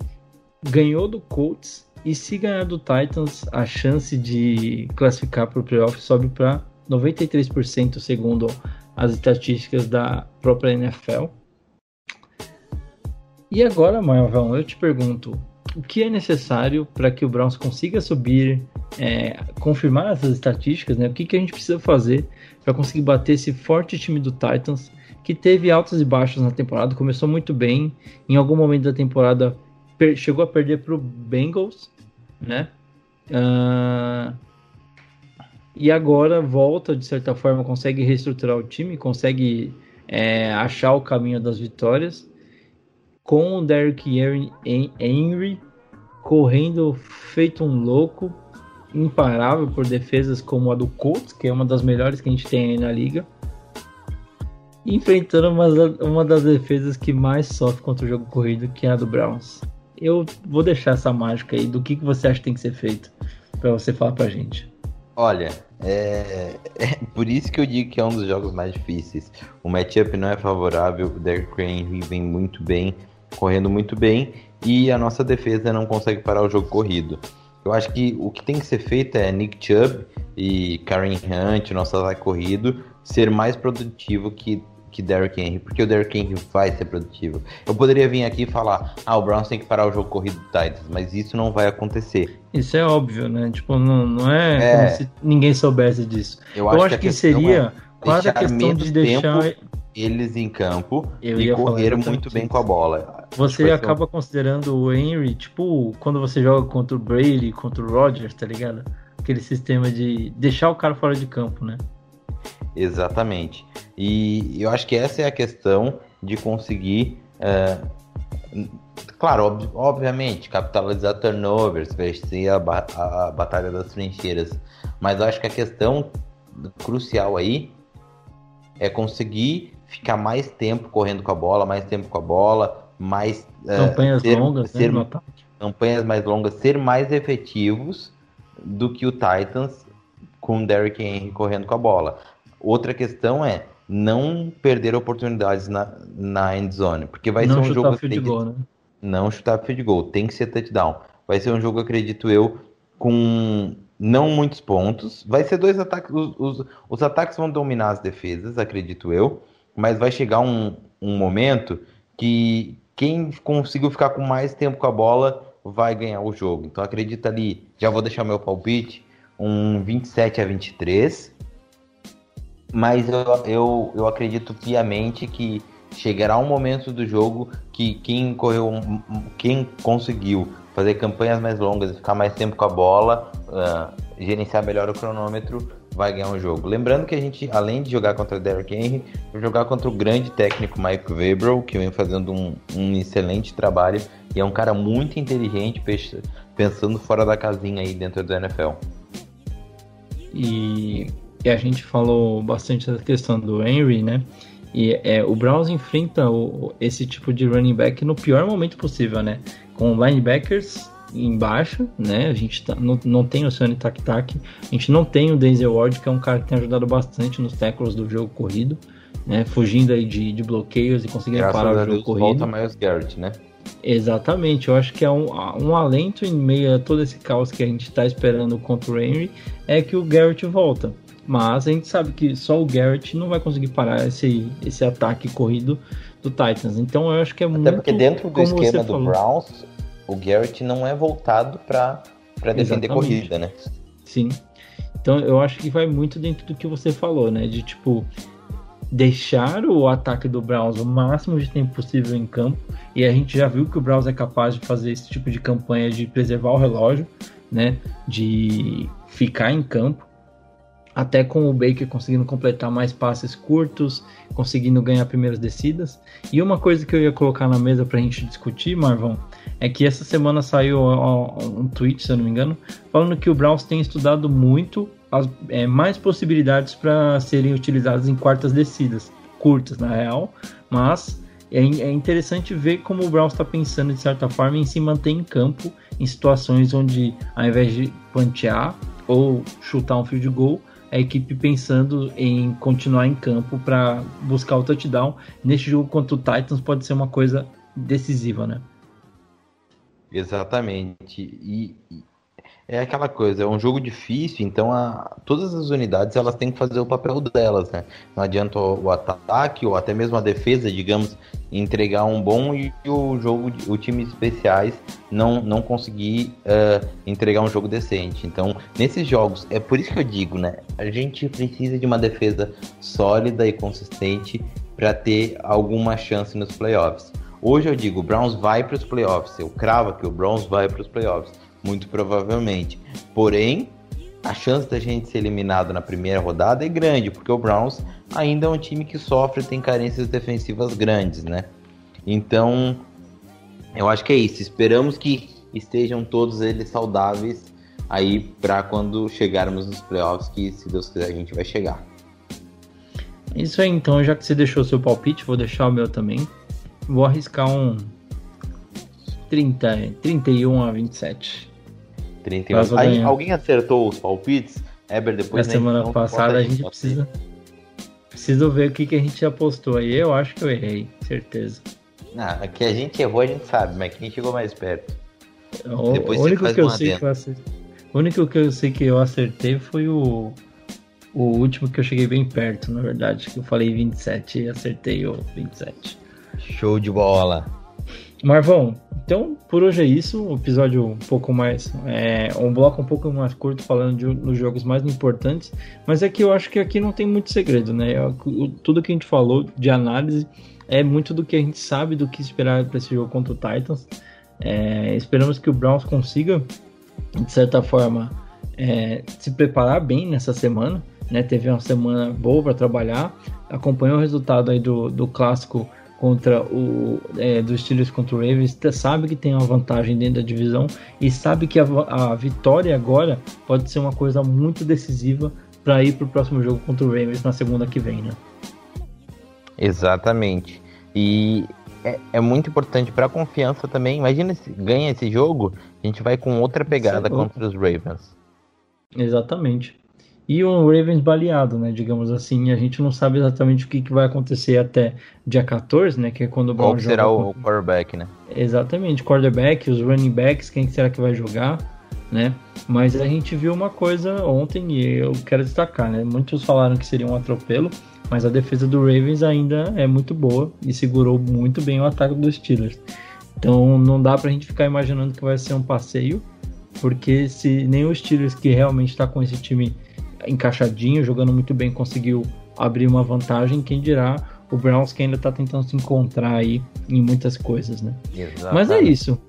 ganhou do Colts e se ganhar do Titans, a chance de classificar para o playoff sobe para 93% segundo as estatísticas da própria NFL. E agora, Marvão, eu te pergunto, o que é necessário para que o Browns consiga subir, é, confirmar essas estatísticas, né? O que, que a gente precisa fazer para conseguir bater esse forte time do Titans, que teve altas e baixas na temporada, começou muito bem, em algum momento da temporada chegou a perder para o Bengals, né? Uh, e agora volta, de certa forma, consegue reestruturar o time, consegue é, achar o caminho das vitórias, com o Derrick Henry correndo feito um louco, imparável por defesas como a do Colts, que é uma das melhores que a gente tem aí na liga, enfrentando uma, uma das defesas que mais sofre contra o jogo corrido, que é a do Browns. Eu vou deixar essa mágica aí do que, que você acha que tem que ser feito para você falar pra gente. Olha, é, é, por isso que eu digo que é um dos jogos mais difíceis. O matchup não é favorável, o Derrick Henry vem muito bem, correndo muito bem, e a nossa defesa não consegue parar o jogo corrido. Eu acho que o que tem que ser feito é Nick Chubb e Karen Hunt, nosso ataque corrido, ser mais produtivo que que Derrick Henry, porque o Derrick Henry vai ser produtivo. Eu poderia vir aqui e falar, ah, o Browns tem que parar o jogo corrido do Titans, mas isso não vai acontecer. Isso é óbvio, né? Tipo, não, não é, é... como se ninguém soubesse disso. Eu, Eu acho, que, que seria é quase a questão de deixar eles em campo Eu e correram muito bem com a bola. Você acaba um... considerando o Henry, tipo, quando você joga contra o Brady, contra o Rodgers, tá ligado? Aquele sistema de deixar o cara fora de campo, né? Exatamente. E eu acho que essa é a questão de conseguir, é, claro, ob obviamente, capitalizar turnovers, vencer a, ba a batalha das trincheiras. Mas eu acho que a questão crucial aí é conseguir ficar mais tempo correndo com a bola, mais tempo com a bola, mais é, campanhas ser, longas, ser, né, campanhas mais longas, ser mais efetivos do que o Titans com o Derrick Henry correndo com a bola. Outra questão é não perder oportunidades na, na end zone, porque vai não ser um jogo que, goal, né? não chutar field goal, tem que ser touchdown. Vai ser um jogo, acredito eu, com não muitos pontos. Vai ser dois ataques. Os, os, os, ataques vão dominar as defesas, acredito eu. Mas vai chegar um, um momento que quem conseguiu ficar com mais tempo com a bola vai ganhar o jogo. Então acredita ali, já vou deixar meu palpite, um 27 a 23. Mas eu, eu, eu acredito piamente que chegará um momento do jogo que quem correu, quem conseguiu fazer campanhas mais longas, ficar mais tempo com a bola, uh, gerenciar melhor o cronômetro, vai ganhar um jogo. Lembrando que a gente, além de jogar contra Derrick Henry, vai jogar contra o grande técnico Mike Weber, que vem fazendo um, um excelente trabalho e é um cara muito inteligente, pensando fora da casinha aí dentro do NFL. E, e a gente falou bastante da questão do Henry, né? E é, o Browns enfrenta o, esse tipo de running back no pior momento possível, né? Com linebackers embaixo, né? A gente tá, não, não tem o Sonny Tak Tak, a gente não tem o Denzel Ward, que é um cara que tem ajudado bastante nos tackles do jogo corrido, né? Fugindo aí de, de bloqueios e conseguindo Graças parar o jogo Deus, corrido. Volta Miles Garrett, né? Exatamente, eu acho que é um, um alento em meio a todo esse caos que a gente está esperando contra o Henry é que o Garrett volta. Mas a gente sabe que só o Garrett não vai conseguir parar esse, esse ataque corrido do Titans. Então eu acho que é Até muito. Até porque dentro do esquema do falou. Browns, o Garrett não é voltado para defender corrida, né? Sim. Então eu acho que vai muito dentro do que você falou, né? De tipo deixar o ataque do Browns o máximo de tempo possível em campo. E a gente já viu que o Browns é capaz de fazer esse tipo de campanha de preservar o relógio, né? De ficar em campo até com o Baker conseguindo completar mais passes curtos, conseguindo ganhar primeiras descidas. E uma coisa que eu ia colocar na mesa para a gente discutir, Marvão, é que essa semana saiu um tweet, se eu não me engano, falando que o Browns tem estudado muito as, é, mais possibilidades para serem utilizadas em quartas descidas, curtas na real, mas é, é interessante ver como o Browns está pensando de certa forma em se manter em campo em situações onde, ao invés de plantear ou chutar um field goal, a equipe pensando em continuar em campo para buscar o touchdown. Neste jogo contra o Titans pode ser uma coisa decisiva, né? Exatamente. E, é aquela coisa, é um jogo difícil, então a, todas as unidades elas têm que fazer o papel delas, né? Não adianta o, o ataque ou até mesmo a defesa, digamos, entregar um bom e o jogo, o time especiais não, não conseguir uh, entregar um jogo decente. Então, nesses jogos, é por isso que eu digo, né? A gente precisa de uma defesa sólida e consistente para ter alguma chance nos playoffs. Hoje eu digo, o Browns vai para os playoffs. Eu cravo que o Browns vai para os playoffs muito provavelmente. Porém, a chance da gente ser eliminado na primeira rodada é grande, porque o Browns ainda é um time que sofre, tem carências defensivas grandes, né? Então, eu acho que é isso. Esperamos que estejam todos eles saudáveis aí para quando chegarmos nos playoffs, que se Deus quiser a gente vai chegar. Isso aí, então, já que você deixou seu palpite, vou deixar o meu também. Vou arriscar um 30, 31 a 27. 31. Aí, alguém acertou os palpites? Eber, depois Na semana passada a gente precisa. Preciso ver o que, que a gente apostou aí. Eu acho que eu errei, certeza. Não, que a gente errou a gente sabe, mas quem chegou mais perto. O, depois único que eu sei que eu acertei. O único que eu sei que eu acertei foi o. O último que eu cheguei bem perto, na verdade. Que eu falei 27 e acertei o 27. Show de bola. Marvão, então por hoje é isso. Episódio um pouco mais. É, um bloco um pouco mais curto, falando de, dos jogos mais importantes. Mas é que eu acho que aqui não tem muito segredo, né? Tudo que a gente falou de análise é muito do que a gente sabe do que esperar para esse jogo contra o Titans. É, esperamos que o Browns consiga, de certa forma, é, se preparar bem nessa semana. Né? Teve uma semana boa para trabalhar. Acompanhou o resultado aí do, do clássico contra o é, dos Steelers contra o Ravens sabe que tem uma vantagem dentro da divisão e sabe que a, a vitória agora pode ser uma coisa muito decisiva para ir para o próximo jogo contra o Ravens na segunda que vem, né? Exatamente. E é, é muito importante para a confiança também. Imagina se ganha esse jogo, a gente vai com outra pegada contra os Ravens. Exatamente e o Ravens baleado, né? Digamos assim, a gente não sabe exatamente o que, que vai acontecer até dia 14, né? Que é quando o Brown Qual será o quarterback, né? Exatamente, quarterback, os running backs, quem será que vai jogar? né? Mas a gente viu uma coisa ontem e eu quero destacar, né? Muitos falaram que seria um atropelo, mas a defesa do Ravens ainda é muito boa e segurou muito bem o ataque dos Steelers. Então não dá pra gente ficar imaginando que vai ser um passeio, porque se nem os Steelers que realmente está com esse time encaixadinho, jogando muito bem, conseguiu abrir uma vantagem, quem dirá o Browns que ainda está tentando se encontrar aí em muitas coisas, né? Exatamente. Mas é isso.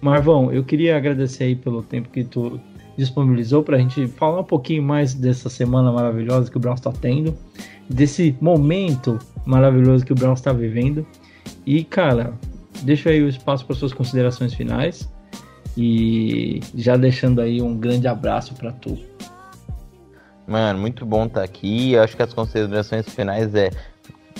Marvão, eu queria agradecer aí pelo tempo que tu disponibilizou para a gente falar um pouquinho mais dessa semana maravilhosa que o Browns está tendo, desse momento maravilhoso que o Browns está vivendo. E, cara, deixa aí o espaço para suas considerações finais e já deixando aí um grande abraço para tu. Mano, muito bom estar tá aqui. Eu acho que as considerações finais é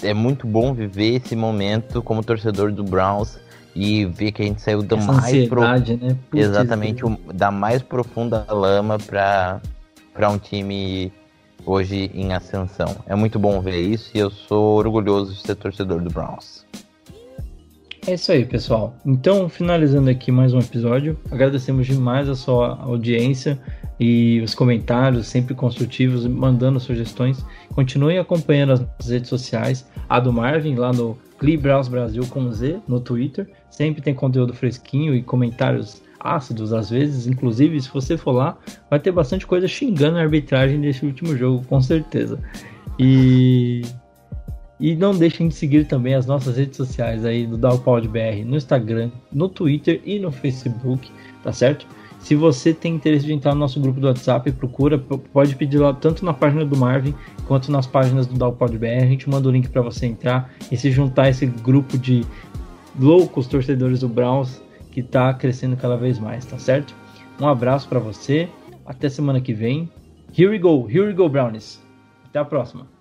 é muito bom viver esse momento como torcedor do Browns e ver que a gente saiu da Essa mais pro... né? exatamente o, da mais profunda lama para para um time hoje em ascensão. É muito bom ver isso e eu sou orgulhoso de ser torcedor do Browns. É isso aí, pessoal. Então, finalizando aqui mais um episódio, agradecemos demais a sua audiência e os comentários sempre construtivos, mandando sugestões. Continue acompanhando as redes sociais, a do Marvin lá no Clibraus Brasil com Z no Twitter. Sempre tem conteúdo fresquinho e comentários ácidos às vezes. Inclusive, se você for lá, vai ter bastante coisa xingando a arbitragem desse último jogo, com certeza. E e não deixem de seguir também as nossas redes sociais aí do Dalpod BR no Instagram, no Twitter e no Facebook, tá certo? Se você tem interesse de entrar no nosso grupo do WhatsApp, procura, pode pedir lá tanto na página do Marvin quanto nas páginas do Dalpod BR. A gente manda o link para você entrar e se juntar a esse grupo de loucos torcedores do Browns que está crescendo cada vez mais, tá certo? Um abraço para você, até semana que vem. Here we go, here we go, Brownies. Até a próxima.